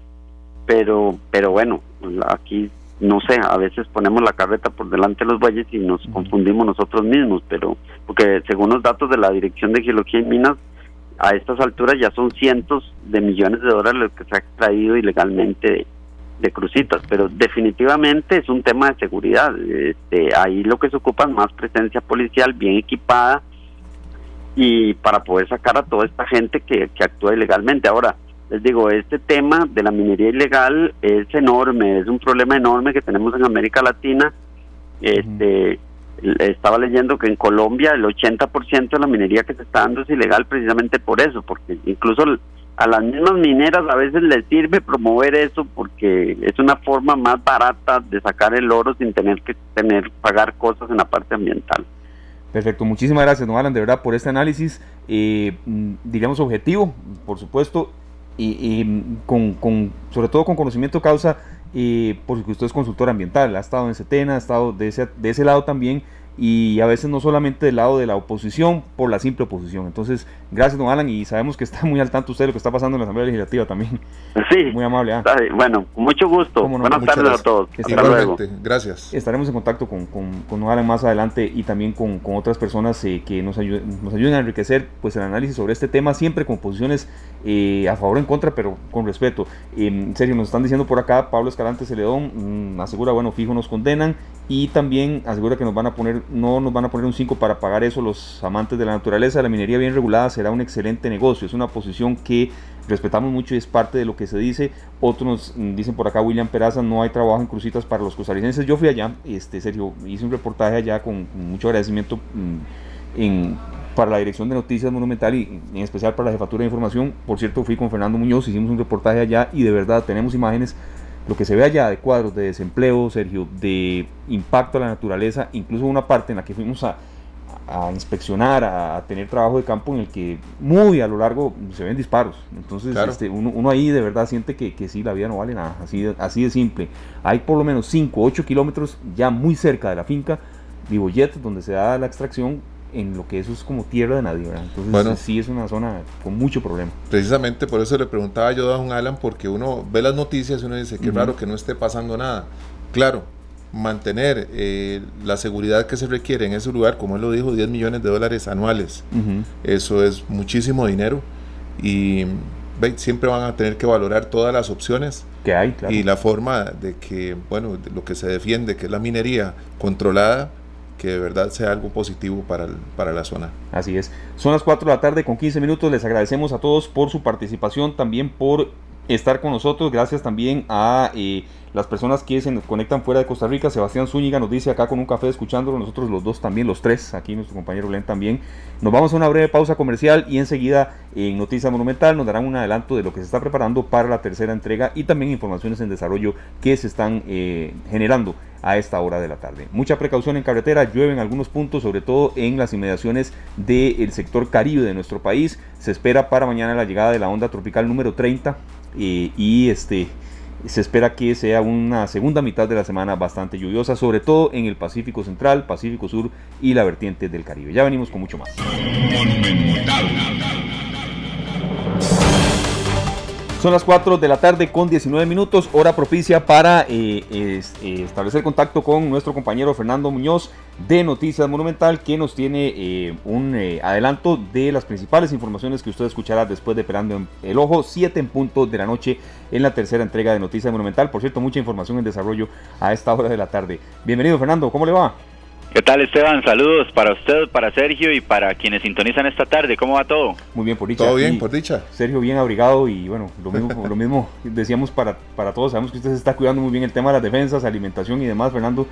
Speaker 4: Pero, pero bueno, aquí no sé, a veces ponemos la carreta por delante de los bueyes y nos confundimos nosotros mismos, pero porque según los datos de la Dirección de Geología y Minas, a estas alturas ya son cientos de millones de dólares los que se ha extraído ilegalmente de crucitas, pero definitivamente es un tema de seguridad. Este, ahí lo que se ocupa es más presencia policial bien equipada y para poder sacar a toda esta gente que, que actúa ilegalmente. Ahora, les digo, este tema de la minería ilegal es enorme, es un problema enorme que tenemos en América Latina. Este, Estaba leyendo que en Colombia el 80% de la minería que se está dando es ilegal precisamente por eso, porque incluso a las mismas mineras a veces les sirve promover eso porque es una forma más barata de sacar el oro sin tener que tener pagar cosas en la parte ambiental.
Speaker 2: Perfecto, muchísimas gracias, don de verdad, por este análisis, eh, mm, diríamos objetivo, por supuesto, y, con, con, sobre todo con conocimiento causa, eh, porque usted es consultor ambiental, ha estado en Setena, ha estado de ese, de ese lado también, y a veces no solamente del lado de la oposición, por la simple oposición. Entonces, gracias, don Alan, y sabemos que está muy al tanto usted de lo que está pasando en la Asamblea Legislativa también.
Speaker 4: Sí. Muy amable. ¿ah? Bueno, mucho gusto. Buenas tardes a todos.
Speaker 3: Hasta luego. Gracias.
Speaker 2: Estaremos en contacto con, con, don Alan más adelante y también con, con otras personas eh, que nos, ayuden, nos ayuden a enriquecer pues, el análisis sobre este tema, siempre con posiciones eh, a favor o en contra, pero con respeto. en serio, nos están diciendo por acá, Pablo Escalante Celedón mm, asegura, bueno, fijo nos condenan y también asegura que nos van a poner no nos van a poner un 5 para pagar eso los amantes de la naturaleza. La minería bien regulada será un excelente negocio. Es una posición que respetamos mucho y es parte de lo que se dice. Otros nos dicen por acá, William Peraza, no hay trabajo en crucitas para los costarricenses. Yo fui allá, este, serio, hice un reportaje allá con, mucho agradecimiento mm, en para la Dirección de Noticias Monumental y en especial para la Jefatura de Información. Por cierto, fui con Fernando Muñoz, hicimos un reportaje allá y de verdad tenemos imágenes. Lo que se ve allá de cuadros de desempleo, Sergio, de impacto a la naturaleza, incluso una parte en la que fuimos a, a inspeccionar, a, tener trabajo de campo en el que muy a lo largo se ven disparos. Entonces este, uno, ahí de verdad siente que, que, sí, la vida no vale nada, así de, así de simple. Hay por lo menos 5 o 8 kilómetros ya muy cerca de la finca Vivoyet, donde se da la extracción, en lo que eso es como tierra de nadie, Entonces sí es una zona con mucho problema.
Speaker 3: Precisamente por eso le preguntaba yo a don Alan, porque uno ve las noticias y uno dice, qué raro que no esté pasando nada. Claro, mantener eh, la seguridad que se requiere en ese lugar, como él lo dijo, 10 millones de dólares anuales. Eso es muchísimo dinero y siempre van a tener que valorar todas las opciones
Speaker 2: que hay
Speaker 3: y la forma de que, bueno, lo que se defiende, que es la minería controlada, que de verdad sea algo positivo para, para la zona.
Speaker 2: Así es. Son las 4 de la tarde con 15 minutos. Les agradecemos a todos por su participación, también por estar con nosotros. Gracias también a... Eh, las personas que se conectan fuera de Costa Rica, Sebastián Zúñiga nos dice acá con un café escuchándolo, nosotros los dos también, los tres, aquí nuestro compañero Len también. Nos vamos a una breve pausa comercial y enseguida en Noticia Monumental nos darán un adelanto de lo que se está preparando para la tercera entrega y también informaciones en desarrollo que se están eh, generando a esta hora de la tarde. Mucha precaución en carretera, llueve en algunos puntos, sobre todo en las inmediaciones del sector caribe de nuestro país. Se espera para mañana la llegada de la onda tropical número 30 eh, y este se espera que sea una segunda mitad de la semana bastante lluviosa, sobre todo en el Pacífico Central, Pacífico Sur y la vertiente del Caribe. Ya venimos con mucho más. Son las 4 de la tarde con 19 minutos, hora propicia para eh, eh, establecer contacto con nuestro compañero Fernando Muñoz de Noticias Monumental, que nos tiene eh, un adelanto de las principales informaciones que usted escuchará después de Perando el Ojo, 7 en punto de la noche en la tercera entrega de Noticias Monumental. Por cierto, mucha información en desarrollo a esta hora de la tarde. Bienvenido Fernando, ¿cómo le va?
Speaker 7: ¿Qué tal Esteban? Saludos para usted, para Sergio y para quienes sintonizan esta tarde. ¿Cómo va todo?
Speaker 2: Muy bien, por dicha.
Speaker 3: Todo bien, por dicha.
Speaker 2: Sergio bien abrigado y bueno, lo mismo, (laughs) lo mismo decíamos para, para todos. Sabemos que usted se está cuidando muy bien el tema de las defensas, alimentación y demás, Fernando.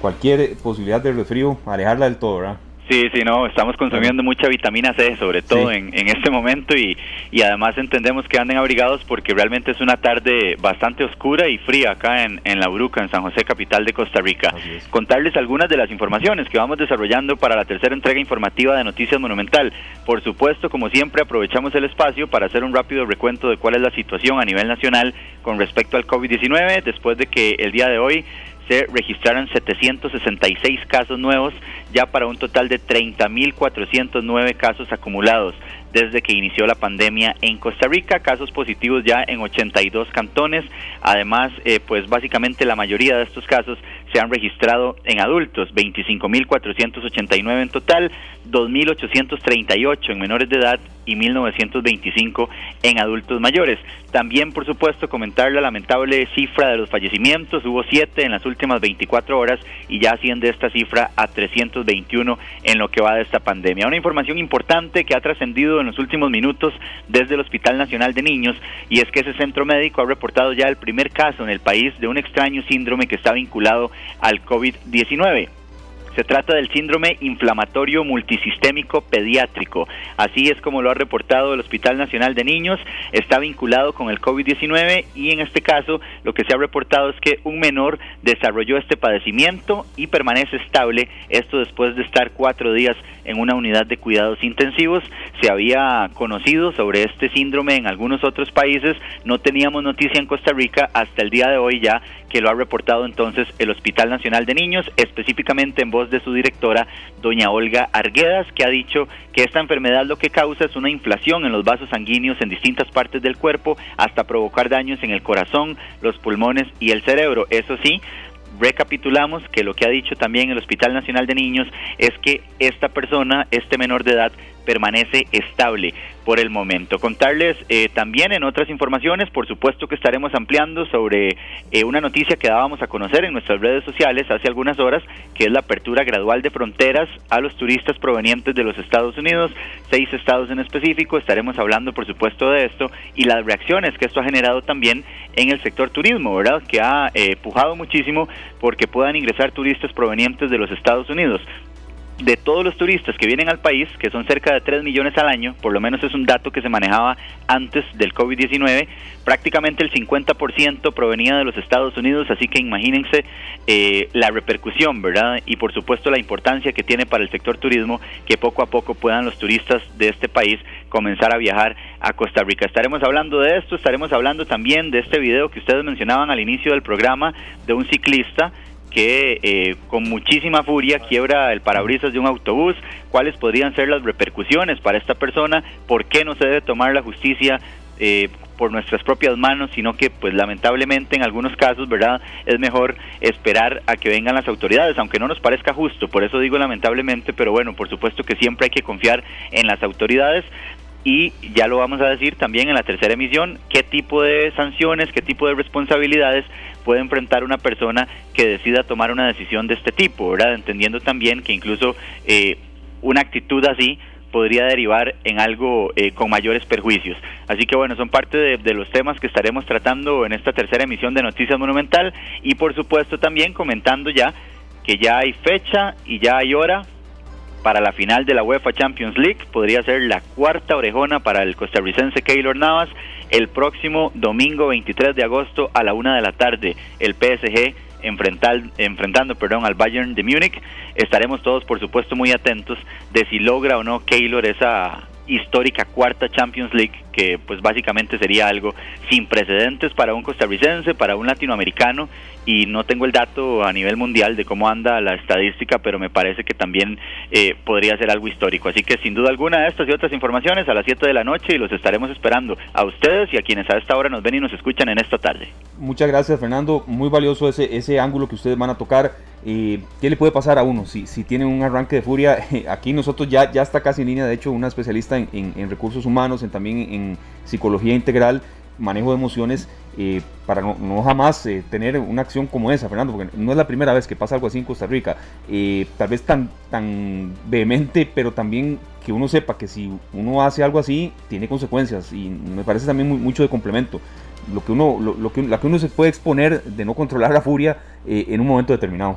Speaker 2: Cualquier posibilidad de resfrío, alejarla del todo, ¿verdad?
Speaker 7: Sí, sí, no, estamos consumiendo mucha vitamina C, sobre todo en, en, este momento, y, y, además entendemos que anden abrigados porque realmente es una tarde bastante oscura y fría acá en, en La Bruca, en San José, capital de Costa Rica. Contarles algunas de las informaciones que vamos desarrollando para la tercera entrega informativa de Noticias Monumental. Por supuesto, como siempre, aprovechamos el espacio para hacer un rápido recuento de cuál es la situación a nivel nacional con respecto al COVID-19, después de que el día de hoy se registraron 766 casos nuevos, ya para un total de 30.409 casos acumulados desde que inició la pandemia en Costa Rica, casos positivos ya en 82 cantones, además, eh, pues básicamente la mayoría de estos casos se han registrado en adultos, 25.489 en total, 2.838 en menores de edad y 1.925 en adultos mayores. También, por supuesto, comentar la lamentable cifra de los fallecimientos, hubo 7 en las últimas 24 horas y ya asciende esta cifra a 321 en lo que va de esta pandemia. Una información importante que ha trascendido en los últimos minutos desde el Hospital Nacional de Niños y es que ese centro médico ha reportado ya el primer caso en el país de un extraño síndrome que está vinculado al COVID-19. Se trata del síndrome inflamatorio multisistémico pediátrico. Así es como lo ha reportado el Hospital Nacional de Niños. Está vinculado con el COVID-19 y en este caso lo que se ha reportado es que un menor desarrolló este padecimiento y permanece estable. Esto después de estar cuatro días en una unidad de cuidados intensivos. Se había conocido sobre este síndrome en algunos otros países. No teníamos noticia en Costa Rica hasta el día de hoy ya que lo ha reportado entonces el Hospital Nacional de Niños, específicamente en voz de su directora, doña Olga Arguedas, que ha dicho que esta enfermedad lo que causa es una inflación en los vasos sanguíneos en distintas partes del cuerpo hasta provocar daños en el corazón, los pulmones y el cerebro. Eso sí, recapitulamos que lo que ha dicho también el Hospital Nacional de Niños es que esta persona, este menor de edad, permanece estable por el momento. Contarles eh, también en otras informaciones, por supuesto que estaremos ampliando sobre eh, una noticia que dábamos a conocer en nuestras redes sociales hace algunas horas, que es la apertura gradual de fronteras a los turistas provenientes de los Estados Unidos, seis estados en específico. Estaremos hablando, por supuesto, de esto y las reacciones que esto ha generado también en el sector turismo, ¿verdad? Que ha eh, pujado muchísimo porque puedan ingresar turistas provenientes de los Estados Unidos. De todos los turistas que vienen al país, que son cerca de 3 millones al año, por lo menos es un dato que se manejaba antes del COVID-19, prácticamente el 50% provenía de los Estados Unidos, así que imagínense eh, la repercusión, ¿verdad? Y por supuesto la importancia que tiene para el sector turismo que poco a poco puedan los turistas de este país comenzar a viajar a Costa Rica. Estaremos hablando de esto, estaremos hablando también de este video que ustedes mencionaban al inicio del programa de un ciclista que eh, con muchísima furia quiebra el parabrisas de un autobús, cuáles podrían ser las repercusiones para esta persona, por qué no se debe tomar la justicia eh, por nuestras propias manos, sino que pues lamentablemente en algunos casos, ¿verdad? Es mejor esperar a que vengan las autoridades, aunque no nos parezca justo, por eso digo lamentablemente, pero bueno, por supuesto que siempre hay que confiar en las autoridades. Y ya lo vamos a decir también en la tercera emisión, qué tipo de sanciones, qué tipo de responsabilidades puede enfrentar una persona que decida tomar una decisión de este tipo, ¿verdad? Entendiendo también que incluso eh, una actitud así podría derivar en algo eh, con mayores perjuicios. Así que bueno, son parte de, de, los temas que estaremos tratando en esta tercera emisión de Noticias Monumental y por supuesto también comentando ya que ya hay fecha y ya hay hora para la final de la UEFA Champions League. Podría ser la cuarta orejona para el costarricense Keylor Navas el próximo domingo 23 de agosto a la una de la tarde. El PSG enfrentar, enfrentando perdón, al Bayern de Múnich. Estaremos todos, por supuesto, muy atentos de si logra o no Keylor esa histórica cuarta Champions League, que pues básicamente sería algo sin precedentes para un costarricense, para un latinoamericano, y no tengo el dato a nivel mundial de cómo anda la estadística, pero me parece que también eh, podría ser algo histórico. Así que sin duda alguna estas y otras informaciones a las 7 de la noche y los estaremos esperando a ustedes y a quienes a esta hora nos ven y nos escuchan en esta tarde.
Speaker 2: Muchas gracias Fernando, muy valioso ese, ese ángulo que ustedes van a tocar. Eh, ¿Qué le puede pasar a uno si, si tiene un arranque de furia? (laughs) Aquí nosotros ya, ya está casi en línea, de hecho, una especialista en, en, recursos humanos, en, también en psicología integral, manejo de emociones, eh, para no, jamás eh, tener una acción como esa, Fernando, porque no es la primera vez que pasa algo así en Costa Rica. Eh, tal vez tan, tan vehemente, pero también que uno sepa que si uno hace algo así, tiene consecuencias y me parece también mucho de complemento. Lo que uno, lo, que, la que uno se puede exponer de no controlar la furia en un momento determinado.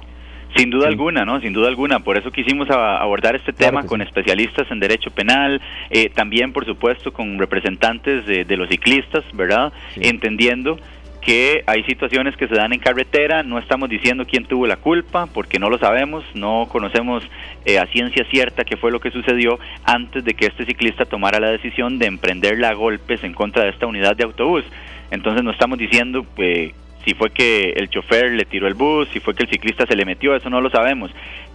Speaker 7: Sin duda alguna, ¿no? Sin duda alguna. Por eso quisimos abordar este tema con especialistas en derecho penal, eh, también, por supuesto, con representantes de, los ciclistas, ¿verdad? Entendiendo que hay situaciones que se dan en carretera, no estamos diciendo quién tuvo la culpa, porque no lo sabemos, no conocemos eh, a ciencia cierta qué fue lo que sucedió antes de que este ciclista tomara la decisión de emprenderla a golpes en contra de esta unidad de autobús. Entonces no estamos diciendo pues, si fue que el chofer le tiró el bus, si fue que el ciclista se le metió, eso no lo sabemos.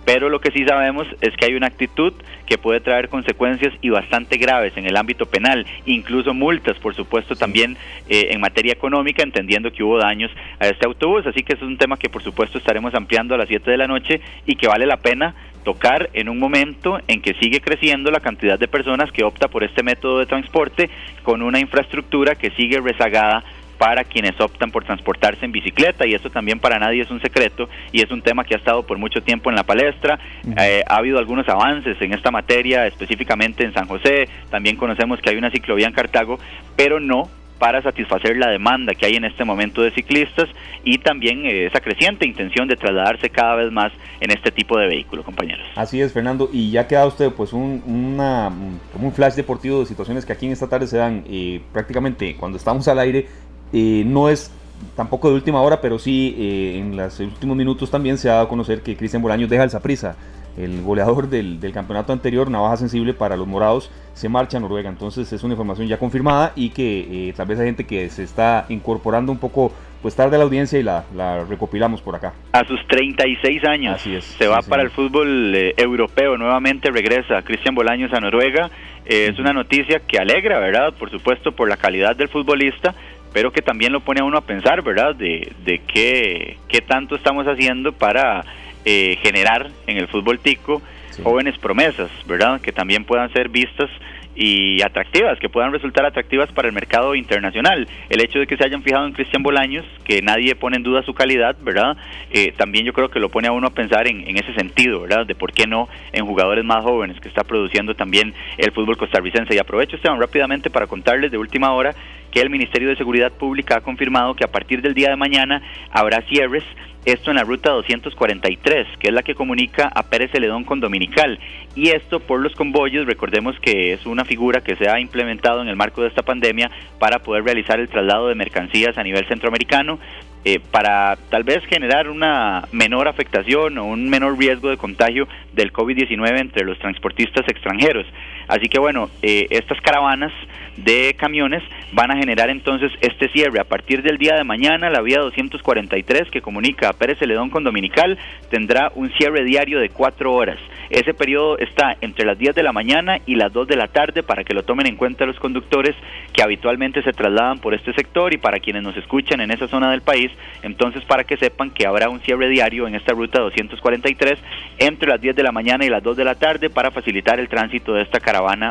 Speaker 7: Pero lo que sí sabemos es que hay una actitud que puede traer consecuencias y bastante graves en el ámbito penal, incluso multas, por supuesto, también eh, en materia económica, entendiendo que hubo daños a este autobús. Así que es un tema que, por supuesto, estaremos ampliando a las 7 de la noche y que vale la pena tocar en un momento en que sigue creciendo la cantidad de personas que opta por este método de transporte con una infraestructura que sigue rezagada para quienes optan por transportarse en bicicleta y eso también para nadie es un secreto y es un tema que ha estado por mucho tiempo en la palestra. Eh, ha habido algunos avances en esta materia, específicamente en San José, también conocemos que hay una ciclovía en Cartago, pero no para satisfacer la demanda que hay en este momento de ciclistas y también eh, esa creciente intención de trasladarse cada vez más en este tipo de vehículo, compañeros.
Speaker 2: Así es, Fernando, y ya queda usted pues un, una, como un flash deportivo de situaciones que aquí en esta tarde se dan eh, prácticamente cuando estamos al aire eh, no es tampoco de última hora, pero sí eh, en los últimos minutos también se ha dado a conocer que Cristian Bolaños deja el Saprisa. El goleador del, campeonato anterior, navaja sensible para los morados, se marcha a Noruega. Entonces es una información ya confirmada y que eh, tal vez hay gente que se está incorporando un poco pues tarde a la audiencia y la, recopilamos por acá.
Speaker 7: A sus 36 años
Speaker 2: Así es,
Speaker 7: se va para el fútbol europeo, nuevamente regresa Cristian Bolaños a Noruega. es una noticia que alegra, ¿verdad? Por supuesto, por la calidad del futbolista, pero que también lo pone a uno a pensar, ¿verdad? De, de qué, qué tanto estamos haciendo para eh, generar en el fútbol tico jóvenes promesas, ¿verdad? Que también puedan ser vistas y atractivas, que puedan resultar atractivas para el mercado internacional. El hecho de que se hayan fijado en Cristian Bolaños, que nadie pone en duda su calidad, ¿verdad? Eh, también yo creo que lo pone a uno a pensar en, en, ese sentido, ¿verdad? De por qué no en jugadores más jóvenes que está produciendo también el fútbol costarricense. Y aprovecho, Esteban, rápidamente para contarles de última hora que el Ministerio de Seguridad Pública ha confirmado que a partir del día de mañana habrá cierres esto en la ruta 243, que es la que comunica a Pérez Celedón con Dominical. Y esto por los convoyos, recordemos que es una figura que se ha implementado en el marco de esta pandemia para poder realizar el traslado de mercancías a nivel centroamericano. Eh, para tal vez generar una menor afectación o un menor riesgo de contagio del COVID-19 entre los transportistas extranjeros. Así que bueno, eh, estas caravanas de camiones van a generar entonces este cierre. A partir del día de mañana, la vía 243 que comunica a Pérez Celedón con Dominical tendrá un cierre diario de cuatro horas. Ese periodo está entre las 10 de la mañana y las 2 de la tarde para que lo tomen en cuenta los conductores que habitualmente se trasladan por este sector y para quienes nos escuchan en esa zona del país, entonces para que sepan que habrá un cierre diario en esta ruta 243 entre las 10 de la mañana y las 2 de la tarde para facilitar el tránsito de esta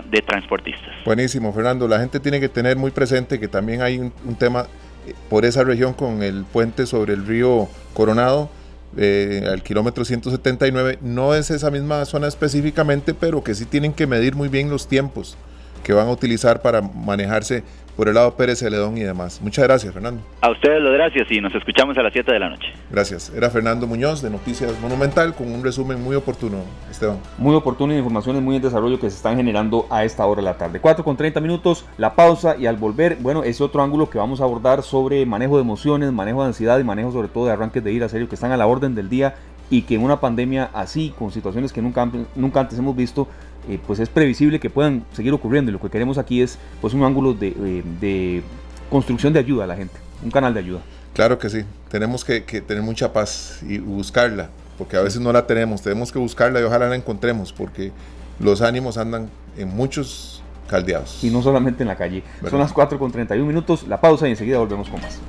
Speaker 7: de transportistas.
Speaker 3: Buenísimo, Fernando. La gente tiene que tener muy presente que también hay un, un tema eh, por esa región con el puente sobre el río Coronado eh, al kilómetro 179. No es esa misma zona específicamente, pero que sí tienen que medir muy bien los tiempos que van a utilizar para manejarse por el lado Pérez Celedón y demás. Muchas gracias, Fernando.
Speaker 7: A ustedes las gracias y nos escuchamos a las 7 de la noche.
Speaker 3: Gracias. Era Fernando Muñoz de Noticias Monumental con un resumen muy oportuno, Esteban.
Speaker 2: Muy oportuno y informaciones muy en desarrollo que se están generando a esta hora de la tarde. 4 con 30 minutos, la pausa y al volver, bueno, ese otro ángulo que vamos a abordar sobre manejo de emociones, manejo de ansiedad y manejo sobre todo de arranques de ira serio que están a la orden del día y que en una pandemia así, con situaciones que nunca, nunca antes hemos visto, eh, pues es previsible que puedan seguir ocurriendo. Y lo que queremos aquí es pues un ángulo de, eh, de construcción de ayuda a la gente, un canal de ayuda.
Speaker 3: Claro que sí, tenemos que, que, tener mucha paz y buscarla, porque a veces no la tenemos, tenemos que buscarla y ojalá la encontremos, porque los ánimos andan en muchos caldeados.
Speaker 2: Y no solamente en la calle. ¿verdad? Son las 4 con 31 minutos, la pausa y enseguida volvemos con más.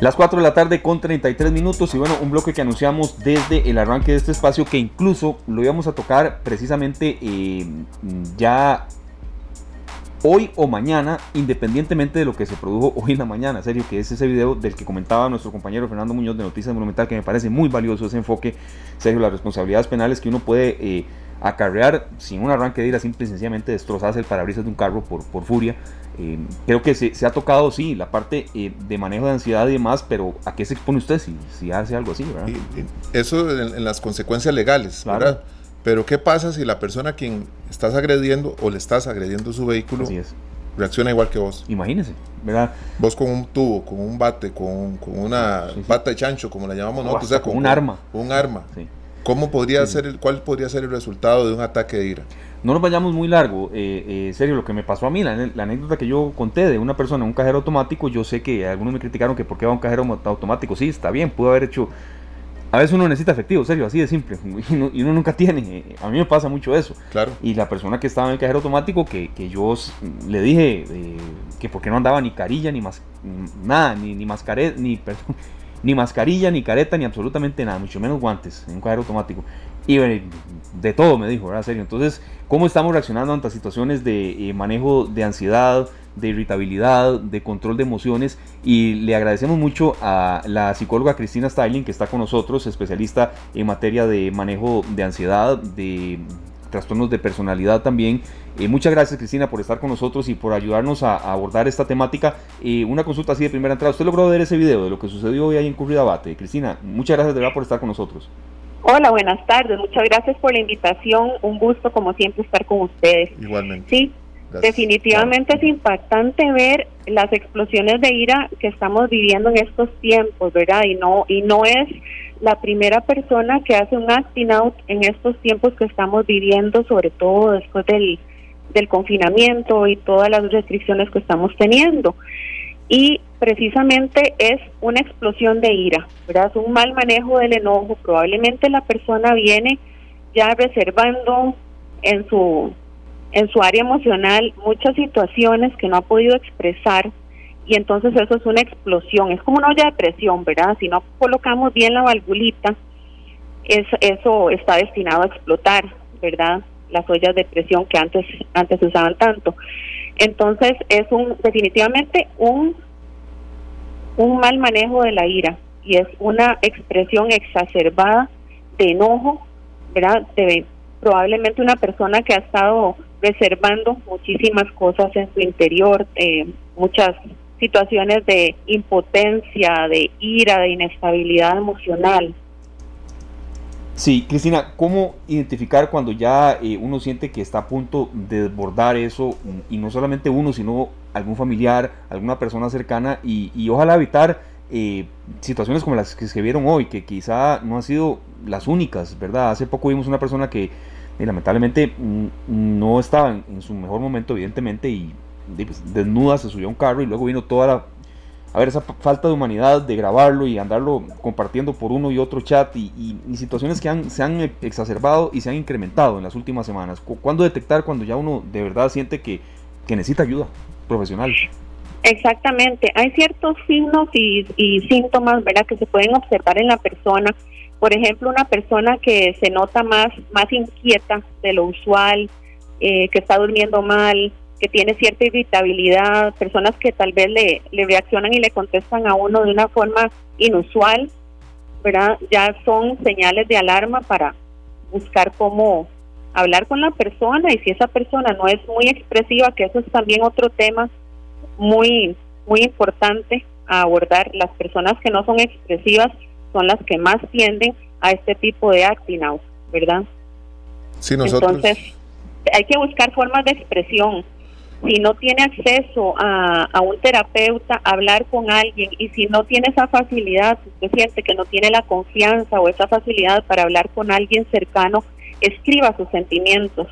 Speaker 2: Las 4 de la tarde con 33 minutos y bueno, un bloque que anunciamos desde el arranque de este espacio que incluso lo íbamos a tocar precisamente eh, ya hoy o mañana, independientemente de lo que se produjo hoy en la mañana, serio, que es ese video del que comentaba nuestro compañero Fernando Muñoz de Noticias Monumental, que me parece muy valioso ese enfoque, serio, las responsabilidades penales que uno puede eh, acarrear sin un arranque de ira, simple y sencillamente destrozarse el parabrisas de un carro por, por furia. Eh, creo que se, se, ha tocado, sí, la parte eh, de manejo de ansiedad y demás, pero ¿a qué se expone usted si, si hace algo así? ¿verdad?
Speaker 3: Eso en, en, las consecuencias legales, claro. ¿verdad? Pero ¿qué pasa si la persona a quien estás agrediendo o le estás agrediendo su vehículo reacciona igual que vos?
Speaker 2: Imagínese, ¿verdad?
Speaker 3: Vos con un tubo, con un bate, con, con una sí, sí. pata de chancho, como la llamamos nosotros, o sea,
Speaker 2: con,
Speaker 3: con,
Speaker 2: un arma.
Speaker 3: Un arma. Sí. ¿Cómo podría ser el, ¿Cuál podría ser el resultado de un ataque de ira?
Speaker 2: No nos vayamos muy largo, eh, eh, serio, lo que me pasó a mí, la, la, anécdota que yo conté de una persona en un cajero automático, yo sé que algunos me criticaron que por qué va a un cajero automático, sí, está bien, pudo haber hecho a veces uno necesita efectivo, serio, así de simple, (laughs) y uno, y uno, nunca tiene. A mí me pasa mucho eso.
Speaker 3: Claro.
Speaker 2: Y la persona que estaba en el cajero automático, que, que yo le dije eh, que por qué no andaba ni carilla, ni más, nada, ni, ni mascareta, ni, (laughs) perdón, ni mascarilla, ni careta, ni absolutamente nada, mucho menos guantes en un cajero automático. Y de todo me dijo, ¿verdad? Serio. Entonces, ¿cómo estamos reaccionando ante situaciones de eh, manejo de ansiedad, de irritabilidad, de control de emociones? Y le agradecemos mucho a la psicóloga Cristina Styling, que está con nosotros, especialista en materia de manejo de ansiedad, de trastornos de personalidad también. Eh, muchas gracias Cristina por estar con nosotros y por ayudarnos a, a abordar esta temática. Eh, una consulta así de primera entrada. ¿Usted logró ver ese video de lo que sucedió hoy ahí en Curridabate? Cristina, muchas gracias de verdad por estar con nosotros.
Speaker 8: Hola, buenas tardes. Muchas gracias por la invitación. Un gusto, como siempre, estar con ustedes.
Speaker 3: Igualmente.
Speaker 8: Sí. Definitivamente es impactante ver las explosiones de ira que estamos viviendo en estos tiempos, ¿verdad? Y no y no es la primera persona que hace un acting out en estos tiempos que estamos viviendo, sobre todo después del, del confinamiento y todas las restricciones que estamos teniendo y precisamente es una explosión de ira, ¿verdad? Es un mal manejo del enojo, probablemente la persona viene ya reservando en su en su área emocional muchas situaciones que no ha podido expresar y entonces eso es una explosión, es como una olla de presión, ¿verdad? Si no colocamos bien la valvulita, es, eso está destinado a explotar, ¿verdad? las ollas de presión que antes antes usaban tanto. Entonces es un definitivamente un un mal manejo de la ira y es una expresión exacerbada de enojo, ¿verdad? De probablemente una persona que ha estado reservando muchísimas cosas en su interior, eh, muchas situaciones de impotencia, de ira, de inestabilidad emocional.
Speaker 2: Sí, Cristina, ¿cómo identificar cuando ya eh, uno siente que está a punto de desbordar eso y no solamente uno, sino algún familiar, alguna persona cercana y, ojalá evitar eh, situaciones como las que se vieron hoy, que quizá no han sido las únicas, ¿verdad? Hace poco vimos una persona que eh, lamentablemente mm, no estaba en, su mejor momento, evidentemente, y pues, desnuda se subió a un carro y luego vino toda la a ver, esa falta de humanidad de grabarlo y andarlo compartiendo por uno y otro chat y, situaciones que han, se han exacerbado y se han incrementado en las últimas semanas. ¿Cuándo detectar cuando ya uno de verdad siente que, necesita ayuda profesional?
Speaker 8: Exactamente, hay ciertos signos y, síntomas ¿verdad? que se pueden observar en la persona. Por ejemplo, una persona que se nota más, más inquieta de lo usual, eh, que está durmiendo mal, que tiene cierta irritabilidad, personas que tal vez le, le reaccionan y le contestan a uno de una forma inusual, ¿verdad? Ya son señales de alarma para buscar cómo hablar con la persona y si esa persona no es muy expresiva, que eso es también otro tema muy muy importante a abordar, las personas que no son expresivas son las que más tienden a este tipo de acting out, ¿verdad?
Speaker 3: Sí, nosotros...
Speaker 8: Entonces, hay que buscar formas de expresión si no tiene acceso a, un terapeuta, hablar con alguien y si no tiene esa facilidad, si usted siente que no tiene la confianza o esa facilidad para hablar con alguien cercano, escriba sus sentimientos.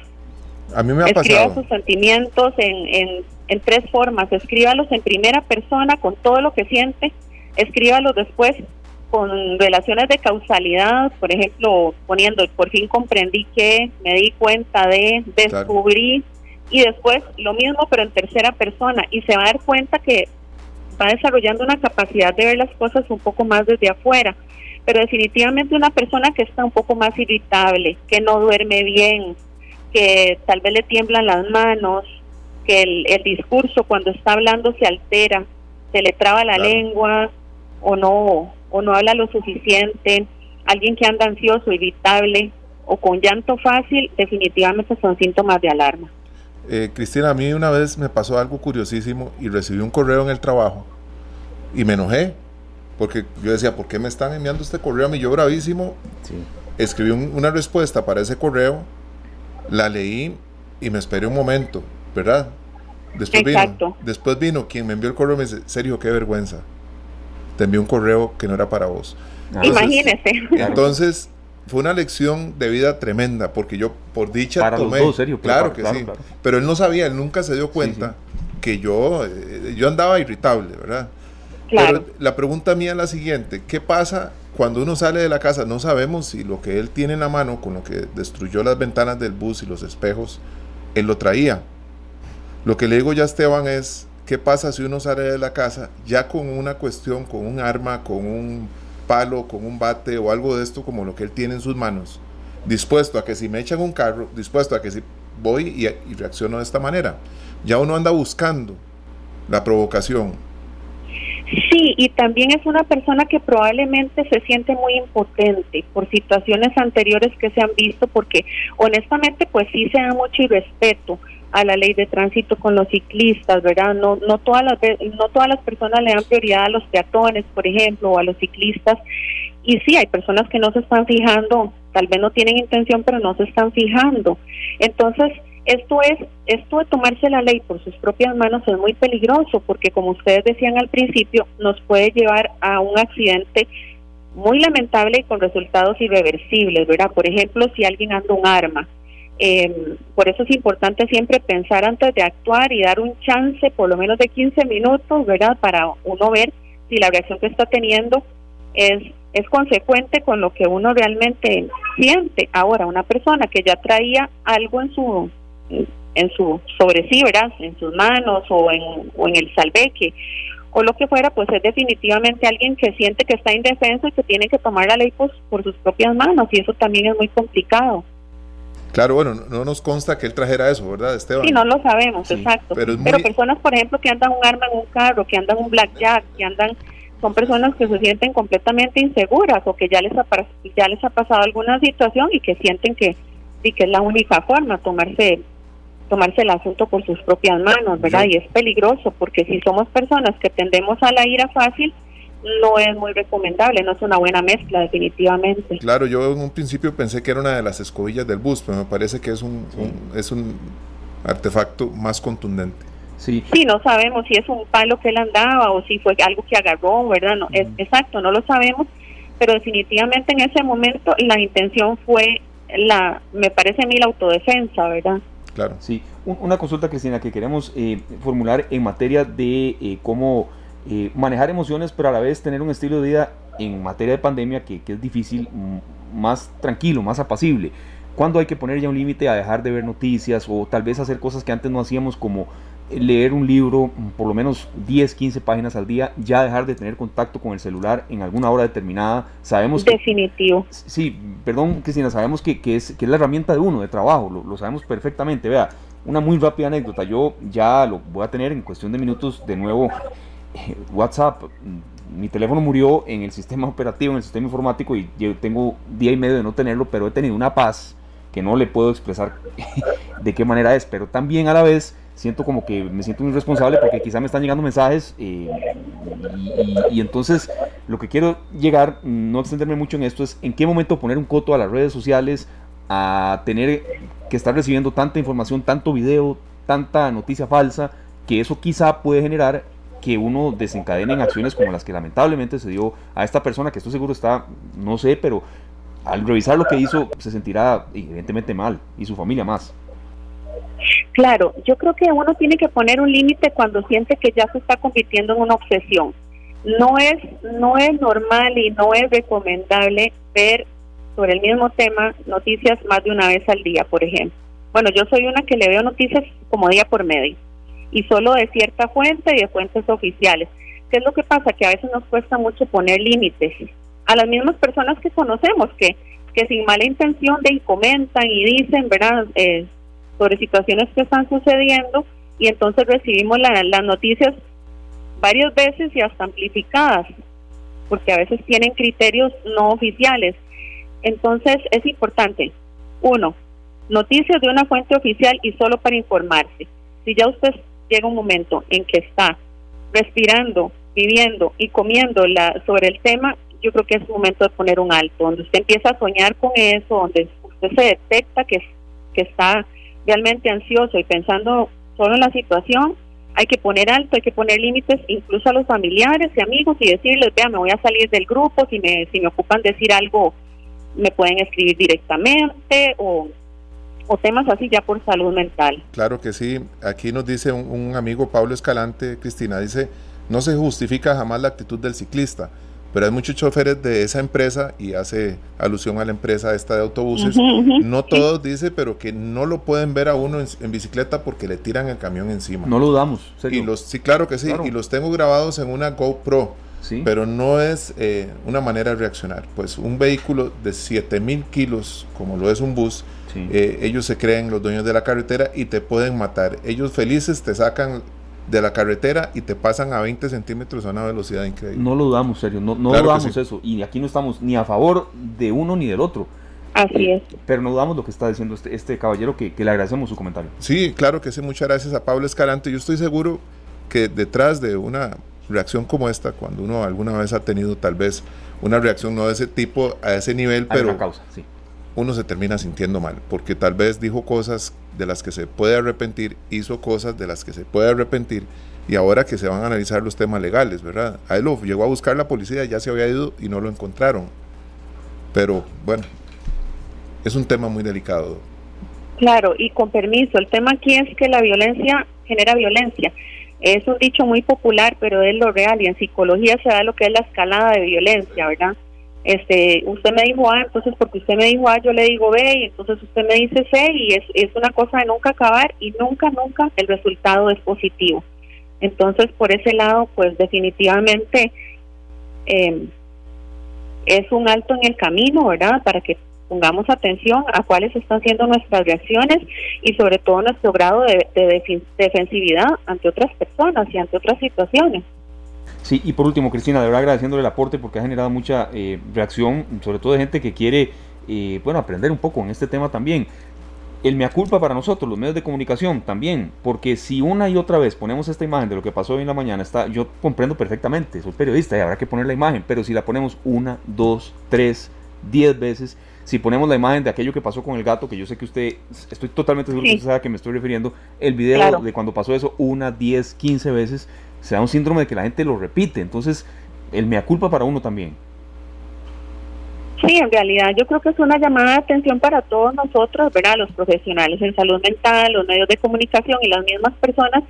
Speaker 3: A mí me ha
Speaker 8: escriba sus sentimientos en, en, tres formas. Escríbalos en primera persona con todo lo que siente. Escríbalos después con relaciones de causalidad, por ejemplo, poniendo por fin comprendí que, me di cuenta de, descubrí, y después lo mismo pero en tercera persona. Y se va a dar cuenta que va desarrollando una capacidad de ver las cosas un poco más desde afuera. Pero definitivamente una persona que está un poco más irritable, que no duerme bien, que tal vez le tiemblan las manos, que el, discurso cuando está hablando se altera, se le traba la lengua o no o no habla lo suficiente, alguien que anda ansioso, irritable o con llanto fácil, definitivamente son síntomas de alarma.
Speaker 3: Eh, Cristina, a mí una vez me pasó algo curiosísimo y recibí un correo en el trabajo y me enojé porque yo decía, ¿por qué me están enviando este correo a mí? Yo bravísimo. Escribí una respuesta para ese correo, la leí y me esperé un momento, ¿verdad? Después vino, después vino quien me envió el correo y me dice, Sergio, qué vergüenza. Te envió un correo que no era para vos.
Speaker 8: Imagínese.
Speaker 3: Entonces, fue una lección de vida tremenda, porque yo por dicha
Speaker 2: para
Speaker 3: tomé.
Speaker 2: Los serio,
Speaker 3: claro, que sí. Pero él no sabía, él nunca se dio cuenta que yo, eh, yo andaba irritable, ¿verdad? Claro. Pero la pregunta mía es la siguiente: ¿qué pasa cuando uno sale de la casa? No sabemos si lo que él tiene en la mano, con lo que destruyó las ventanas del bus y los espejos, él lo traía. Lo que le digo ya a Esteban es: ¿qué pasa si uno sale de la casa ya con una cuestión, con un arma, con un palo, con un bate o algo de esto como lo que él tiene en sus manos, dispuesto a que si me echan un carro, dispuesto a que si voy y, reacciono de esta manera. Ya uno anda buscando la provocación.
Speaker 8: Sí, y también es una persona que probablemente se siente muy impotente por situaciones anteriores que se han visto, porque honestamente pues sí se da mucho irrespeto a la ley de tránsito con los ciclistas, ¿verdad? No, no, todas las, no todas las personas le dan prioridad a los peatones, por ejemplo, o a los ciclistas. Y sí, hay personas que no se están fijando, tal vez no tienen intención, pero no se están fijando. Entonces, esto es, esto de tomarse la ley por sus propias manos es muy peligroso, porque como ustedes decían al principio, nos puede llevar a un accidente muy lamentable y con resultados irreversibles, ¿verdad? Por ejemplo, si alguien anda un arma, eh, por eso es importante siempre pensar antes de actuar y dar un chance, por lo menos de 15 minutos, ¿verdad? Para uno ver si la reacción que está teniendo es, es consecuente con lo que uno realmente siente. Ahora, una persona que ya traía algo en su en su sobre sí, ¿verdad? En sus manos o en, o en el salveque o lo que fuera, pues es definitivamente alguien que siente que está indefenso y que tiene que tomar la ley pues, por sus propias manos y eso también es muy complicado.
Speaker 3: Claro, bueno, no nos consta que él trajera eso, ¿verdad, Esteban?
Speaker 8: Sí, no lo sabemos, exacto. Pero, personas, por ejemplo, que andan un arma en un carro, que andan un blackjack, que andan, son personas que se sienten completamente inseguras o que ya les ha, ya les ha pasado alguna situación y que sienten que, y que es la única forma tomarse tomarse el asunto por sus propias manos, ¿verdad? Y es peligroso porque si somos personas que tendemos a la ira fácil, no es muy recomendable, no es una buena mezcla definitivamente.
Speaker 3: Claro, yo en un principio pensé que era una de las escobillas del bus, pero me parece que es un, es un artefacto más contundente.
Speaker 8: Sí. sí, no sabemos si es un palo que él andaba o si fue algo que agarró, ¿verdad? No, es, exacto, no lo sabemos, pero definitivamente en ese momento la intención fue la, me parece a mí la autodefensa, ¿verdad?
Speaker 2: Claro. Sí, una consulta, Cristina, que queremos eh, formular en materia de eh, cómo eh, manejar emociones, pero a la vez tener un estilo de vida en materia de pandemia que, es difícil, mm, más tranquilo, más apacible. ¿Cuándo hay que poner ya un límite a dejar de ver noticias o tal vez hacer cosas que antes no hacíamos como leer un libro mm, por lo menos 10, 15 páginas al día, ya dejar de tener contacto con el celular en alguna hora determinada. Sabemos
Speaker 8: Definitivo.
Speaker 2: sí, perdón Cristina, sabemos que, que, es, que es la herramienta de uno, de trabajo, lo, lo sabemos perfectamente. Vea, una muy rápida anécdota, yo ya lo voy a tener en cuestión de minutos de nuevo WhatsApp, mi teléfono murió en el sistema (laughs) operativo, en el sistema informático y yo tengo día y medio de no tenerlo, pero he tenido una paz que no le puedo expresar (laughs) de qué manera es, pero también a la vez siento como que me siento muy responsable porque quizá me están llegando mensajes eh, y, entonces lo que quiero llegar, no extenderme mucho en esto, es en qué momento poner un coto a las redes sociales, a tener que estar recibiendo tanta información, tanto video, tanta noticia falsa, que eso quizá puede generar que uno desencadene en acciones como las que lamentablemente se dio a esta persona, que esto seguro está, no sé, pero al revisar lo que hizo se sentirá evidentemente mal y su familia más.
Speaker 8: Claro, yo creo que uno tiene que poner un límite cuando siente que ya se está convirtiendo en una obsesión. No es, no es normal y no es recomendable ver sobre el mismo tema noticias más de una vez al día, por ejemplo. Bueno, yo soy una que le veo noticias como día por medio y solo de cierta fuente y de fuentes oficiales. ¿Qué es lo que pasa? Que a veces nos cuesta mucho poner límites a las mismas personas que conocemos, que, que sin mala intención de comentan y dicen, ¿verdad?, eh, sobre situaciones que están sucediendo y entonces recibimos las noticias varias veces y hasta amplificadas, porque a veces tienen criterios no oficiales. Entonces es importante, uno, noticias de una fuente oficial y solo para informarse. Si ya usted llega un momento en que está respirando, viviendo y comiendo la, sobre el tema, yo creo que es momento de poner un alto, donde usted empieza a soñar con eso, donde usted se detecta que, que está realmente ansioso y pensando solo en la situación, hay que poner alto, hay que poner límites incluso a los familiares y amigos y decirles, vea, me voy a salir del grupo, si me, si me ocupan decir algo, me pueden escribir directamente o o temas así ya por salud mental.
Speaker 3: Claro que sí. Aquí nos dice un, amigo Pablo Escalante, Cristina, dice, no se justifica jamás la actitud del ciclista, pero hay muchos choferes de esa empresa, y hace alusión a la empresa esta de autobuses, no todos dice, pero que no lo pueden ver a uno en, bicicleta porque le tiran el camión encima.
Speaker 2: No lo damos.
Speaker 3: Y los, sí, claro que sí, y los tengo grabados en una GoPro. Sí. Pero no es eh, una manera de reaccionar. Pues un vehículo de 7000 kilos, como lo es un bus, eh, ellos se creen los dueños de la carretera y te pueden matar. Ellos felices te sacan de la carretera y te pasan a 20 centímetros a una velocidad increíble.
Speaker 2: No lo dudamos, serio, no, no dudamos eso. Y aquí no estamos ni a favor de uno ni del otro.
Speaker 8: Así es.
Speaker 2: Pero no dudamos lo que está diciendo este, este caballero, que, le agradecemos su comentario.
Speaker 3: Sí, claro que sí, muchas gracias a Pablo Escalante. Yo estoy seguro que detrás de una reacción como esta, cuando uno alguna vez ha tenido tal vez una reacción no de ese tipo, a ese nivel, pero...
Speaker 2: Una causa, sí
Speaker 3: uno se termina sintiendo mal, porque tal vez dijo cosas de las que se puede arrepentir, hizo cosas de las que se puede arrepentir, y ahora que se van a analizar los temas legales, ¿verdad? A él lo llegó a buscar la policía, ya se había ido y no lo encontraron. Pero bueno, es un tema muy delicado.
Speaker 8: Claro, y con permiso, el tema aquí es que la violencia genera violencia. Es un dicho muy popular, pero es lo real y en psicología se da lo que es la escalada de violencia, ¿verdad? Este, usted me dijo A, entonces porque usted me dijo A, yo le digo B, y entonces usted me dice C, y es, es una cosa de nunca acabar, y nunca, nunca el resultado es positivo. Entonces, por ese lado, pues definitivamente eh, es un alto en el camino, ¿verdad? Para que pongamos atención a cuáles están siendo nuestras reacciones y sobre todo nuestro grado de, defensividad ante otras personas y ante otras situaciones.
Speaker 2: Sí, y por último, Cristina, de verdad agradeciéndole el aporte porque ha generado mucha eh, reacción, sobre todo de gente que quiere, eh, bueno, aprender un poco en este tema también. El mea culpa para nosotros, los medios de comunicación también, porque si una y otra vez ponemos esta imagen de lo que pasó hoy en la mañana, está, yo comprendo perfectamente, soy periodista y habrá que poner la imagen, pero si la ponemos una, dos, tres, diez veces, si ponemos la imagen de aquello que pasó con el gato, que yo sé que usted, estoy totalmente seguro que usted sabe a qué me estoy refiriendo, el video de cuando pasó eso una, diez, quince veces, se da un síndrome de que la gente lo repite, entonces el mea culpa para uno también.
Speaker 8: Sí, en realidad yo creo que es una llamada de atención para todos nosotros, ¿verdad? Los profesionales en salud mental, los medios de comunicación y las mismas personas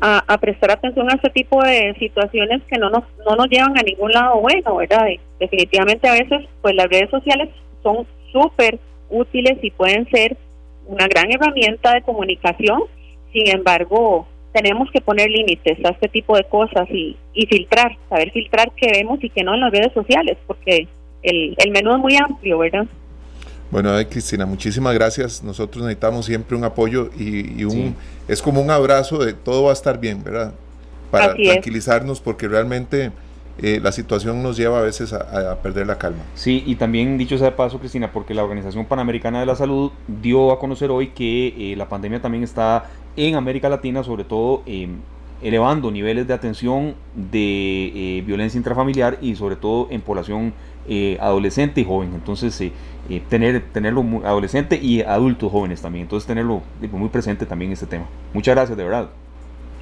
Speaker 8: a, prestar atención a este tipo de situaciones que no nos, no nos llevan a ningún lado bueno, ¿verdad? definitivamente a veces pues las redes sociales son súper útiles y pueden ser una gran herramienta de comunicación, sin embargo tenemos que poner límites a este tipo de cosas y, y filtrar, saber filtrar qué vemos y qué no en las redes sociales, porque el, el menú es muy amplio, ¿verdad?
Speaker 3: Bueno, Cristina, muchísimas gracias. Nosotros necesitamos siempre un apoyo y, un es como un abrazo de todo va a estar bien, ¿verdad? Para tranquilizarnos porque realmente eh, la situación nos lleva a veces a, perder la calma.
Speaker 2: Sí, y también dicho sea de paso, Cristina, porque la Organización Panamericana de la Salud dio a conocer hoy que eh, la pandemia también está en América Latina, sobre todo em, elevando niveles de atención de eh, violencia intrafamiliar y sobre todo en población eh, adolescente y joven. Entonces, eh, eh, tener, tenerlo adolescente y adultos jóvenes también. Entonces, tenerlo muy presente también este tema. Muchas gracias, de verdad.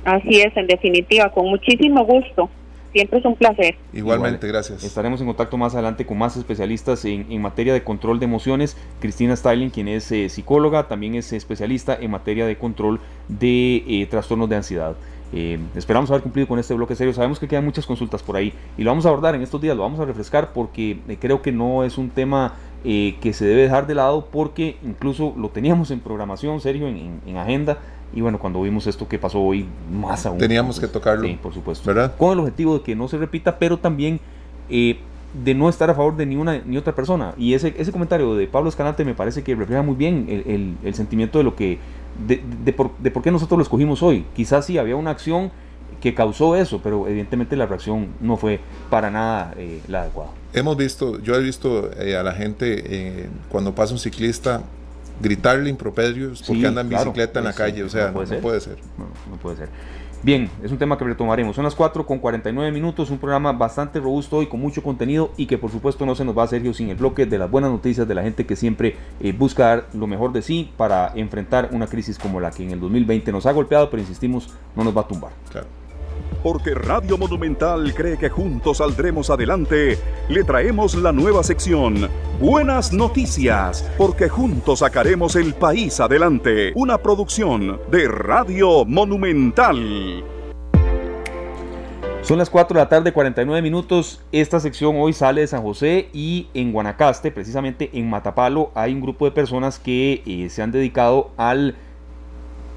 Speaker 8: Así es, en definitiva, con muchísimo gusto. Siempre es un placer.
Speaker 3: Igualmente, gracias.
Speaker 2: Estaremos en contacto más adelante con más especialistas en, en materia de control de emociones. Cristina Styling, quien es psicóloga, también es especialista en materia de control de trastornos de ansiedad. Eh, esperamos haber cumplido con este bloque serio. Sabemos que quedan muchas consultas por ahí y lo vamos a abordar en estos días, lo vamos a refrescar porque eh, creo que no es un tema eh, que se debe dejar de lado porque incluso lo teníamos en programación, Sergio, en, agenda. Y bueno, cuando vimos esto que pasó hoy, más aún.
Speaker 3: Teníamos que tocarlo.
Speaker 2: Sí, por supuesto. ¿verdad? Con el objetivo de que no se repita, pero también de no estar a favor de ni una ni otra persona. Y ese, ese comentario de Pablo Escalante me parece que refleja muy bien el, el sentimiento de lo que de, por, de por qué nosotros lo escogimos hoy. Quizás sí había una acción que causó eso, pero evidentemente la reacción no fue para nada eh, la adecuada.
Speaker 3: Hemos visto, yo he visto eh, a la gente eh, cuando pasa un ciclista gritarle improperios porque anda en bicicleta en la calle, o sea, no puede ser.
Speaker 2: no puede ser. Bien, es un tema que retomaremos. Son las 4 con 49 minutos, un programa bastante robusto y con mucho contenido y que por supuesto no se nos va a hacer sin el bloque de las buenas noticias de la gente que siempre eh, busca dar lo mejor de sí para enfrentar una crisis como la que en el 2020 nos ha golpeado, pero insistimos, no nos va a tumbar.
Speaker 1: Claro. Porque Radio Monumental cree que juntos saldremos adelante, le traemos la nueva sección Buenas Noticias, porque juntos sacaremos el país adelante. Una producción de Radio Monumental.
Speaker 2: Son las 4 de la tarde, 49 minutos. Esta sección hoy sale de San José y en Guanacaste, precisamente en Matapalo, hay un grupo de personas que eh, se han dedicado al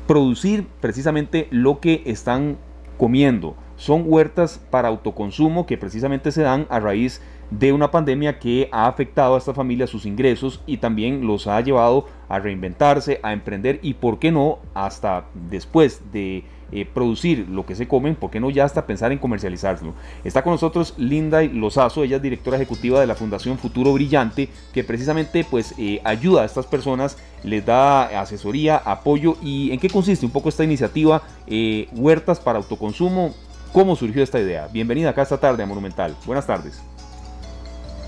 Speaker 2: producir precisamente lo que están comiendo. Son huertas para autoconsumo que precisamente se dan a raíz de una pandemia que ha afectado a esta familia sus ingresos y también los ha llevado a reinventarse, a emprender y, por qué no, hasta después de eh, producir lo que se comen, ¿por qué no ya hasta pensar en comercializarlo? Está con nosotros Linda Lozazo, ella es directora ejecutiva de la Fundación Futuro Brillante, que precisamente pues eh, ayuda a estas personas, les da asesoría, apoyo y en qué consiste un poco esta iniciativa eh, Huertas para Autoconsumo, cómo surgió esta idea. Bienvenida acá esta tarde a Monumental. Buenas tardes.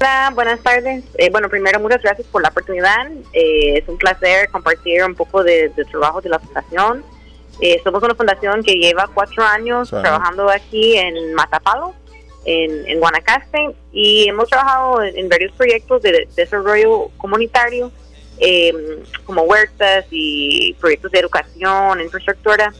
Speaker 9: Hola, buenas tardes. bueno, primero muchas gracias por la oportunidad. es un placer compartir un poco de, de trabajo de la fundación. Eh, somos una fundación que lleva cuatro años trabajando aquí en Matapalo, en, Guanacaste, y hemos trabajado en, varios proyectos de, desarrollo comunitario, em, como huertas y proyectos de educación, infraestructura,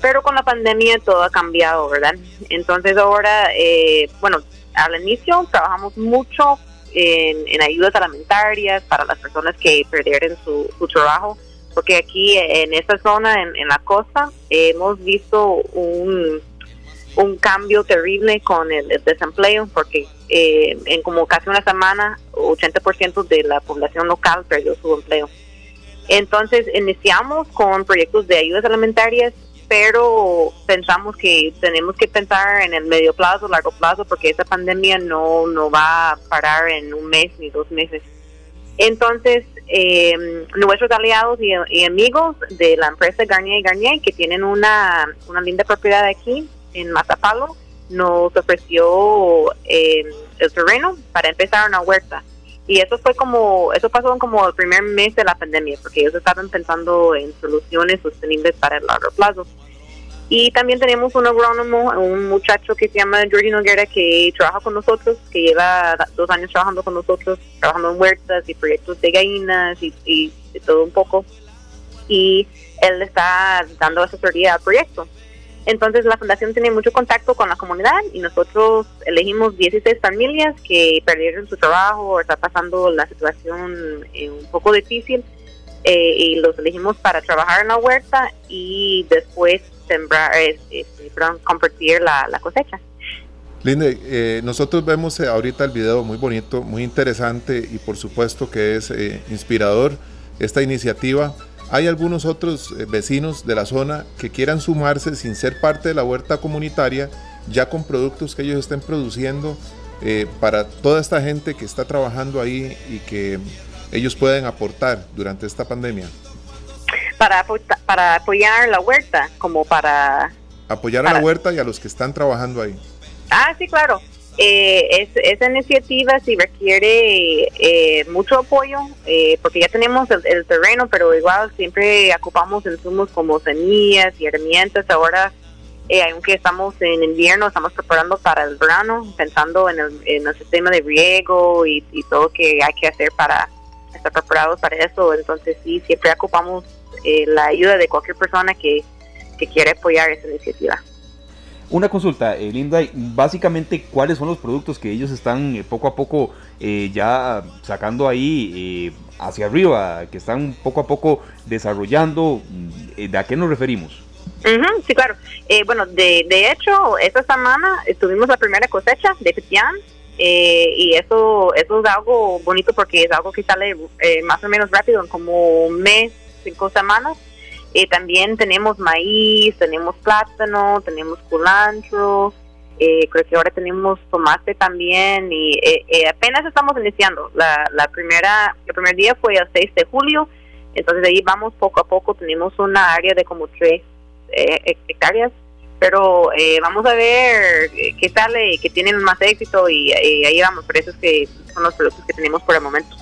Speaker 9: pero con la pandemia todo ha cambiado, ¿verdad? Entonces ahora, eh, bueno, al inicio trabajamos mucho en, ayudas alimentarias para las personas que perdieron su trabajo porque aquí en esta zona, en, la costa, hemos visto un, un cambio terrible con el, desempleo, porque eh, en como casi una semana 80% de la población local perdió su empleo. Entonces iniciamos con proyectos de ayudas alimentarias, pero pensamos que tenemos que pensar en el medio plazo, largo plazo, porque esta pandemia no, no va a parar en un mes ni dos meses. Entonces, eh, nuestros aliados y, amigos de la empresa Garnier y Garnier, que tienen una, una linda propiedad aquí en Mazapalo, nos ofreció eh, el terreno para empezar una huerta. Y eso fue como, eso pasó como el primer mes de la pandemia, porque ellos estaban pensando en soluciones sostenibles para el largo plazo. Y también tenemos un agrónomo, un muchacho que se llama Jordi Noguera, que trabaja con nosotros, que lleva dos años trabajando con nosotros, trabajando en huertas y proyectos de gallinas y, de todo un poco. Y él está dando asesoría al proyecto. Entonces la fundación tiene mucho contacto con la comunidad y nosotros elegimos 16 familias que perdieron su trabajo o está pasando la situación eh, un poco difícil eh, y los elegimos para trabajar en la huerta y después sembrar, este, compartir la, cosecha.
Speaker 3: Linde, eh, nosotros vemos ahorita el video muy bonito, muy interesante y por supuesto que es inspirador esta iniciativa. Hay algunos otros eh, vecinos de la zona que quieran sumarse sin ser parte de la huerta comunitaria, ya con productos que ellos estén produciendo eh, para toda esta gente que está trabajando ahí y que ellos pueden aportar durante esta pandemia.
Speaker 9: Para, para apoyar la huerta, como para...
Speaker 3: Apoyar a la huerta y a los que están trabajando ahí.
Speaker 9: Ah, sí, claro. Eh, esa iniciativa sí requiere eh, mucho apoyo eh, porque ya tenemos el, terreno, pero igual siempre ocupamos insumos como semillas y herramientas. Ahora, eh, aunque estamos en invierno, estamos preparando para el verano, pensando en el, sistema de riego y, y, todo que hay que hacer para estar preparados para eso. Entonces, sí, siempre ocupamos la ayuda de cualquier persona que, que quiera apoyar esa iniciativa.
Speaker 2: Una consulta, eh, Linda, básicamente cuáles son los productos que ellos están eh, poco a poco eh, ya sacando ahí hacia arriba, que están poco a poco desarrollando, ¿de a qué nos referimos?
Speaker 9: sí, claro. bueno, de, de hecho, esta semana tuvimos la primera cosecha de Petian y eso, eso es algo bonito porque es algo que sale más o menos rápido, en como un mes, cinco semanas. Eh, también tenemos maíz, tenemos plátano, tenemos culantro, eh, creo que ahora tenemos tomate también y eh, apenas estamos iniciando. La, primera, el primer día fue el 6 de julio, entonces ahí vamos poco a poco, tenemos una área de como 3 hectáreas, pero vamos a ver qué sale, que tienen más éxito y, y ahí vamos, por eso es que son los productos que tenemos por el momento.